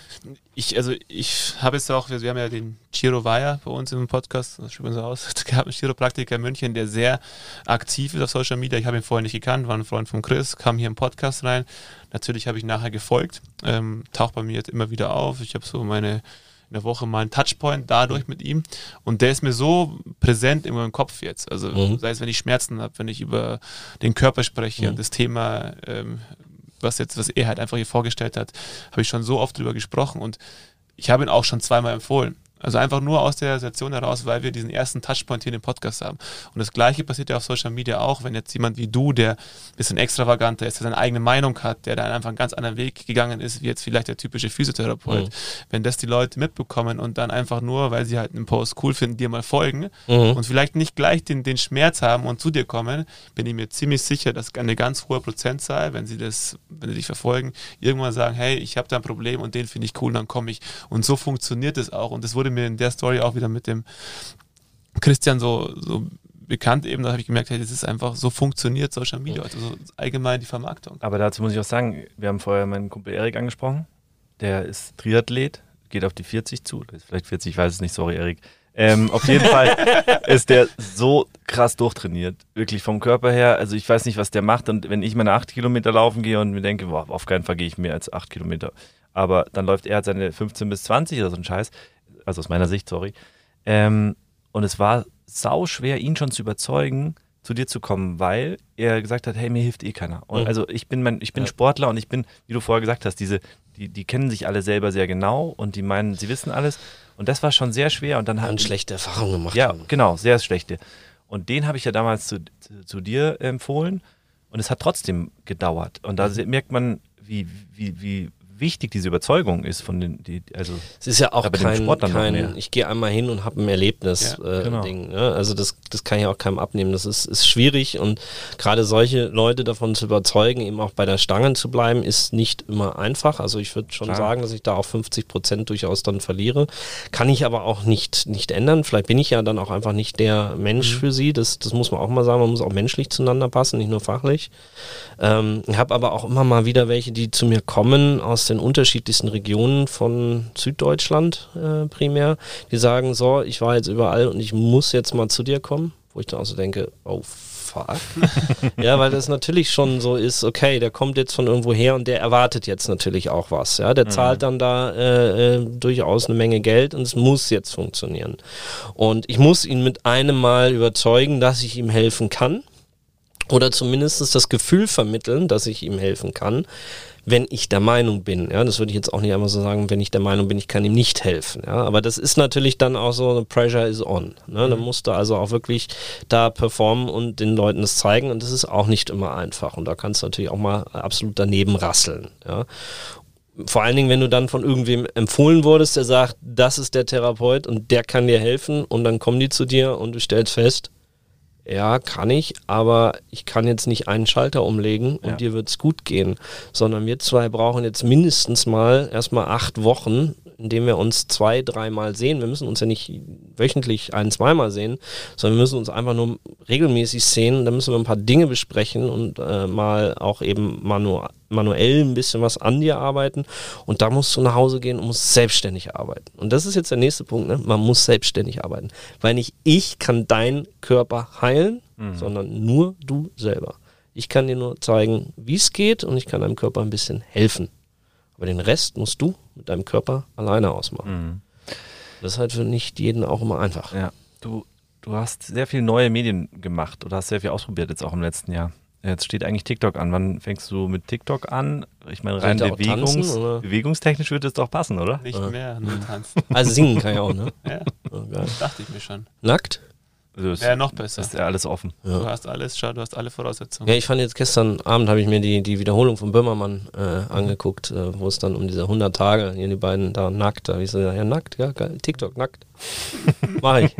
S3: Ich, also ich habe jetzt auch, wir, wir haben ja den Chiro Weyer bei uns im Podcast, das spricht man so aus, es gab einen Chiropraktiker in München, der sehr aktiv ist auf Social Media. Ich habe ihn vorher nicht gekannt, war ein Freund von Chris, kam hier im Podcast rein. Natürlich habe ich nachher gefolgt, ähm, taucht bei mir jetzt immer wieder auf. Ich habe so meine in der Woche mal einen Touchpoint dadurch mit ihm. Und der ist mir so präsent in meinem Kopf jetzt. Also mhm. sei es, wenn ich Schmerzen habe, wenn ich über den Körper spreche mhm. und das Thema, ähm, was jetzt, was er halt einfach hier vorgestellt hat, habe ich schon so oft drüber gesprochen und ich habe ihn auch schon zweimal empfohlen. Also einfach nur aus der Situation heraus, weil wir diesen ersten Touchpoint hier in dem Podcast haben. Und das gleiche passiert ja auf Social Media auch, wenn jetzt jemand wie du, der ein bisschen extravaganter ist, der seine eigene Meinung hat, der da einfach einen ganz anderen Weg gegangen ist, wie jetzt vielleicht der typische Physiotherapeut, mhm. wenn das die Leute mitbekommen und dann einfach nur, weil sie halt einen Post cool finden, dir mal folgen mhm. und vielleicht nicht gleich den, den Schmerz haben und zu dir kommen, bin ich mir ziemlich sicher, dass eine ganz hohe Prozentzahl, wenn sie das, wenn sie dich verfolgen, irgendwann sagen, hey, ich habe da ein Problem und den finde ich cool, dann komme ich. Und so funktioniert es auch. Und das wurde wurde mir in der Story auch wieder mit dem Christian so, so bekannt eben, da habe ich gemerkt, hey, das ist einfach, so funktioniert Social Media, also allgemein die Vermarktung.
S2: Aber dazu muss ich auch sagen, wir haben vorher meinen Kumpel Erik angesprochen, der ist Triathlet, geht auf die 40 zu, vielleicht 40, ich weiß es nicht, sorry Erik. Ähm, auf jeden Fall ist der so krass durchtrainiert, wirklich vom Körper her. Also ich weiß nicht, was der macht. Und wenn ich meine 8 Kilometer laufen gehe und mir denke, boah, auf keinen Fall gehe ich mehr als 8 Kilometer. Aber dann läuft er halt seine 15 bis 20 oder so ein Scheiß also aus meiner Sicht, sorry. Ähm, und es war sau schwer, ihn schon zu überzeugen, zu dir zu kommen, weil er gesagt hat, hey, mir hilft eh keiner. Und mhm. also ich bin mein, ich bin ja. Sportler und ich bin, wie du vorher gesagt hast, diese, die, die kennen sich alle selber sehr genau und die meinen, sie wissen alles. Und das war schon sehr schwer. Und dann
S4: haben schlechte Erfahrungen gemacht.
S2: Ja, haben. genau, sehr schlechte. Und den habe ich ja damals zu, zu, zu, dir empfohlen und es hat trotzdem gedauert. Und da mhm. merkt man, wie, wie, wie wichtig diese Überzeugung ist von den, die, also
S4: es ist ja auch kein, kein ich gehe einmal hin und habe ein Erlebnis ja, äh, genau. Ding. Ne? Also das, das kann ich auch keinem abnehmen. Das ist, ist schwierig und gerade solche Leute davon zu überzeugen, eben auch bei der Stange zu bleiben, ist nicht immer einfach. Also ich würde schon Klar. sagen, dass ich da auch 50 Prozent durchaus dann verliere. Kann ich aber auch nicht, nicht ändern. Vielleicht bin ich ja dann auch einfach nicht der Mensch mhm. für sie. Das, das muss man auch mal sagen. Man muss auch menschlich zueinander passen, nicht nur fachlich. Ähm, ich habe aber auch immer mal wieder welche, die zu mir kommen aus den unterschiedlichsten Regionen von Süddeutschland äh, primär, die sagen, so, ich war jetzt überall und ich muss jetzt mal zu dir kommen, wo ich dann auch so denke, oh fuck. ja, weil das natürlich schon so ist, okay, der kommt jetzt von irgendwo her und der erwartet jetzt natürlich auch was. Ja, der mhm. zahlt dann da äh, äh, durchaus eine Menge Geld und es muss jetzt funktionieren. Und ich muss ihn mit einem Mal überzeugen, dass ich ihm helfen kann oder zumindest das Gefühl vermitteln, dass ich ihm helfen kann, wenn ich der Meinung bin. Ja, das würde ich jetzt auch nicht einmal so sagen, wenn ich der Meinung bin, ich kann ihm nicht helfen. Ja, aber das ist natürlich dann auch so, pressure is on. Ne? Mhm. Da musst du also auch wirklich da performen und den Leuten das zeigen und das ist auch nicht immer einfach. Und da kannst du natürlich auch mal absolut daneben rasseln. Ja vor allen Dingen, wenn du dann von irgendwem empfohlen wurdest, der sagt, das ist der Therapeut und der kann dir helfen und dann kommen die zu dir und du stellst fest, ja, kann ich, aber ich kann jetzt nicht einen Schalter umlegen und ja. dir wird es gut gehen, sondern wir zwei brauchen jetzt mindestens mal erstmal acht Wochen, indem wir uns zwei, dreimal sehen. Wir müssen uns ja nicht wöchentlich ein, zweimal sehen, sondern wir müssen uns einfach nur regelmäßig sehen. Da müssen wir ein paar Dinge besprechen und äh, mal auch eben manu manuell ein bisschen was an dir arbeiten. Und da musst du nach Hause gehen und musst selbstständig arbeiten. Und das ist jetzt der nächste Punkt. Ne? Man muss selbstständig arbeiten. Weil nicht ich kann deinen Körper heilen, mhm. sondern nur du selber. Ich kann dir nur zeigen, wie es geht und ich kann deinem Körper ein bisschen helfen. Aber den Rest musst du mit deinem Körper alleine ausmachen. Mhm. Das ist halt für nicht jeden auch immer einfach.
S2: Ja, du, du hast sehr viele neue Medien gemacht oder hast sehr viel ausprobiert jetzt auch im letzten Jahr. Jetzt steht eigentlich TikTok an. Wann fängst du mit TikTok an? Ich meine, rein Bewegungs tanzen, bewegungstechnisch würde es doch passen, oder?
S3: Nicht ja. mehr, nur tanzen.
S4: Also singen kann ich auch, ne?
S3: ja. Oh, Dachte ich mir schon.
S4: Nackt?
S3: Also Wäre noch besser.
S2: Ist ja alles offen.
S3: Ja. Du hast alles, schau, du hast alle Voraussetzungen.
S4: Ja, ich fand jetzt gestern Abend habe ich mir die, die Wiederholung von Böhmermann äh, angeguckt, äh, wo es dann um diese 100 Tage, hier die beiden da nackt, da habe ich so, ja nackt, ja geil, TikTok nackt. Mach ich.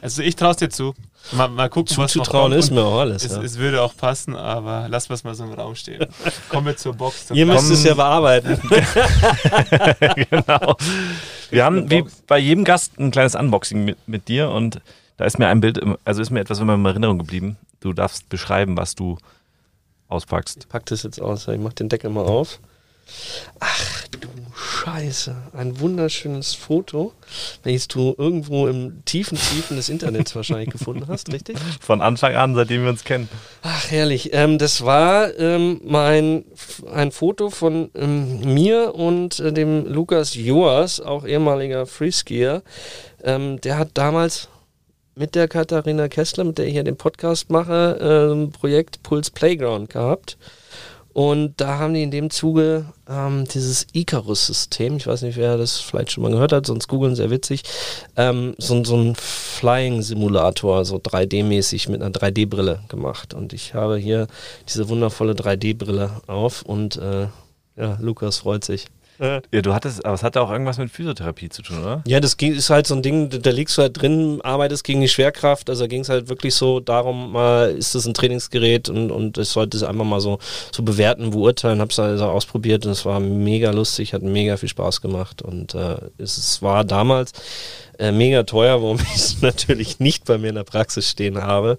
S3: Also ich traue es dir zu. Mal, mal gucken,
S4: was zu trauen ist mir auch alles.
S3: Es, ja. es, würde auch passen, aber lass was mal so im Raum stehen. Kommen wir zur Box.
S4: Ihr müsst es ja bearbeiten.
S2: genau. Wir haben wie bei jedem Gast ein kleines Unboxing mit, mit dir und da ist mir ein Bild, also ist mir etwas immer in Erinnerung geblieben. Du darfst beschreiben, was du auspackst.
S4: Ich pack das jetzt aus. Ich mach den Deckel mal auf. Ach du Scheiße. Ein wunderschönes Foto, welches du irgendwo im tiefen Tiefen des Internets wahrscheinlich gefunden hast, richtig?
S2: Von Anfang an, seitdem wir uns kennen.
S4: Ach, herrlich. Ähm, das war ähm, mein, ein Foto von ähm, mir und äh, dem Lukas Joas, auch ehemaliger Freeskier. Ähm, der hat damals mit der Katharina Kessler, mit der ich ja den Podcast mache, ein ähm, Projekt Puls Playground gehabt. Und da haben die in dem Zuge ähm, dieses Icarus-System, ich weiß nicht, wer das vielleicht schon mal gehört hat, sonst googeln, sehr witzig, ähm, so, so ein Flying-Simulator, so 3D-mäßig mit einer 3D-Brille gemacht. Und ich habe hier diese wundervolle 3D-Brille auf und äh, ja, Lukas freut sich.
S2: Ja, du hattest, aber es hatte auch irgendwas mit Physiotherapie zu tun, oder?
S4: Ja, das ist halt so ein Ding, da liegst du halt drin, arbeitest gegen die Schwerkraft. Also ging es halt wirklich so darum, mal ist das ein Trainingsgerät und, und ich sollte es einfach mal so, so bewerten, beurteilen. Hab's also ausprobiert und es war mega lustig, hat mega viel Spaß gemacht und äh, es, es war damals äh, mega teuer, warum ich es natürlich nicht bei mir in der Praxis stehen habe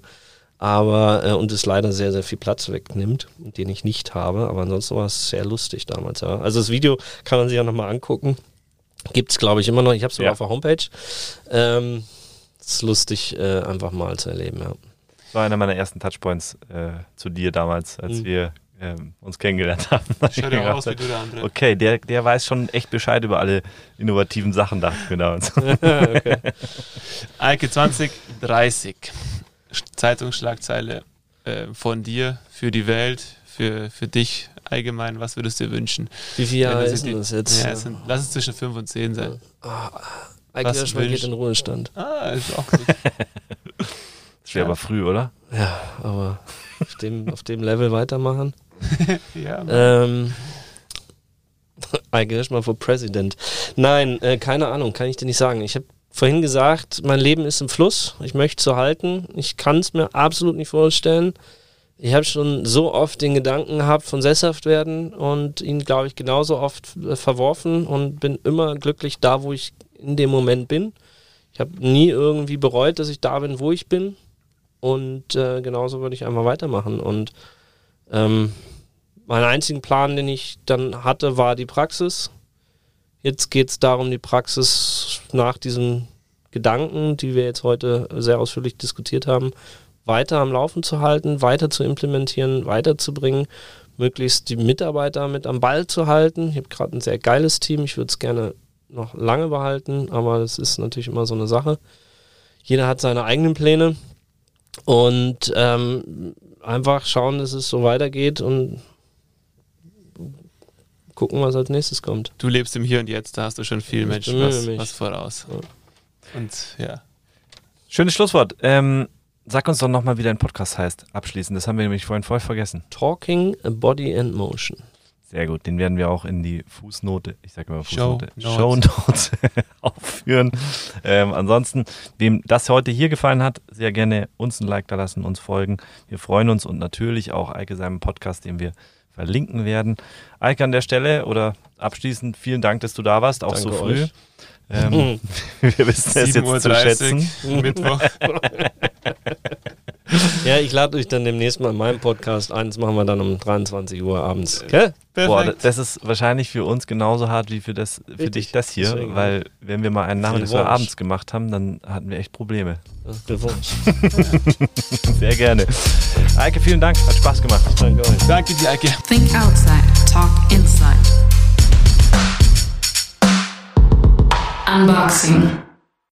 S4: aber äh, und es leider sehr, sehr viel Platz wegnimmt, den ich nicht habe. Aber ansonsten war es sehr lustig damals. Ja. Also das Video kann man sich ja nochmal angucken. Gibt es, glaube ich, immer noch. Ich habe es sogar ja. auf der Homepage. Ähm, ist lustig, äh, einfach mal zu erleben, ja.
S2: Das war einer meiner ersten Touchpoints äh, zu dir damals, als mhm. wir ähm, uns kennengelernt haben.
S3: Schaut ja aus wie du der andere.
S2: Okay, der, der weiß schon echt Bescheid über alle innovativen Sachen, dachte ich mir damals. okay.
S3: Eike 2030. Zeitungsschlagzeile äh, von dir für die Welt, für, für dich allgemein, was würdest du dir wünschen?
S4: Wie viele Jahre ist die, das jetzt?
S3: Ja, es sind, lass es zwischen 5 und 10 sein.
S4: Ja. Oh, eigentlich man geht in Ruhestand.
S3: Ah, ist auch gut.
S2: das wäre ja. aber früh, oder?
S4: Ja, aber auf dem, auf dem Level weitermachen.
S3: ja.
S4: Ähm, eigentlich mal for President. Nein, äh, keine Ahnung, kann ich dir nicht sagen. Ich habe vorhin gesagt, mein Leben ist im Fluss. Ich möchte es so halten. Ich kann es mir absolut nicht vorstellen. Ich habe schon so oft den Gedanken gehabt von sesshaft werden und ihn, glaube ich, genauso oft äh, verworfen und bin immer glücklich da, wo ich in dem Moment bin. Ich habe nie irgendwie bereut, dass ich da bin, wo ich bin. Und äh, genauso würde ich einfach weitermachen. Und ähm, mein einzigen Plan, den ich dann hatte, war die Praxis. Jetzt geht es darum, die Praxis nach diesen Gedanken, die wir jetzt heute sehr ausführlich diskutiert haben, weiter am Laufen zu halten, weiter zu implementieren, weiterzubringen, möglichst die Mitarbeiter mit am Ball zu halten. Ich habe gerade ein sehr geiles Team, ich würde es gerne noch lange behalten, aber das ist natürlich immer so eine Sache. Jeder hat seine eigenen Pläne und ähm, einfach schauen, dass es so weitergeht und gucken, was als nächstes kommt.
S3: Du lebst im Hier und Jetzt, da hast du schon viel Mensch was, was, voraus. Ja. Und ja.
S2: Schönes Schlusswort. Ähm, sag uns doch nochmal, wie dein Podcast heißt. Abschließend. Das haben wir nämlich vorhin voll vergessen.
S4: Talking Body and Motion.
S2: Sehr gut, den werden wir auch in die Fußnote, ich sage immer Fußnote, Show Notes, aufführen. Ähm, ansonsten, wem das heute hier gefallen hat, sehr gerne uns ein Like da lassen, uns folgen. Wir freuen uns und natürlich auch Eike seinem Podcast, den wir verlinken werden. Eike an der Stelle oder abschließend vielen Dank, dass du da warst, auch Danke so früh. Ähm, wir wissen es jetzt zu schätzen.
S3: Mittwoch.
S4: ja, ich lade euch dann demnächst mal in meinem Podcast ein. Das machen wir dann um 23 Uhr abends.
S2: Okay? Boah, das ist wahrscheinlich für uns genauso hart wie für, das, für dich das hier, Deswegen weil wenn wir mal einen Nachmittag oder abends gemacht haben, dann hatten wir echt Probleme.
S4: Glückwunsch.
S2: Sehr gerne. Eike, vielen Dank. Hat Spaß gemacht.
S3: Danke euch. Danke dir, Eike.
S1: Think outside, talk inside. Unboxing.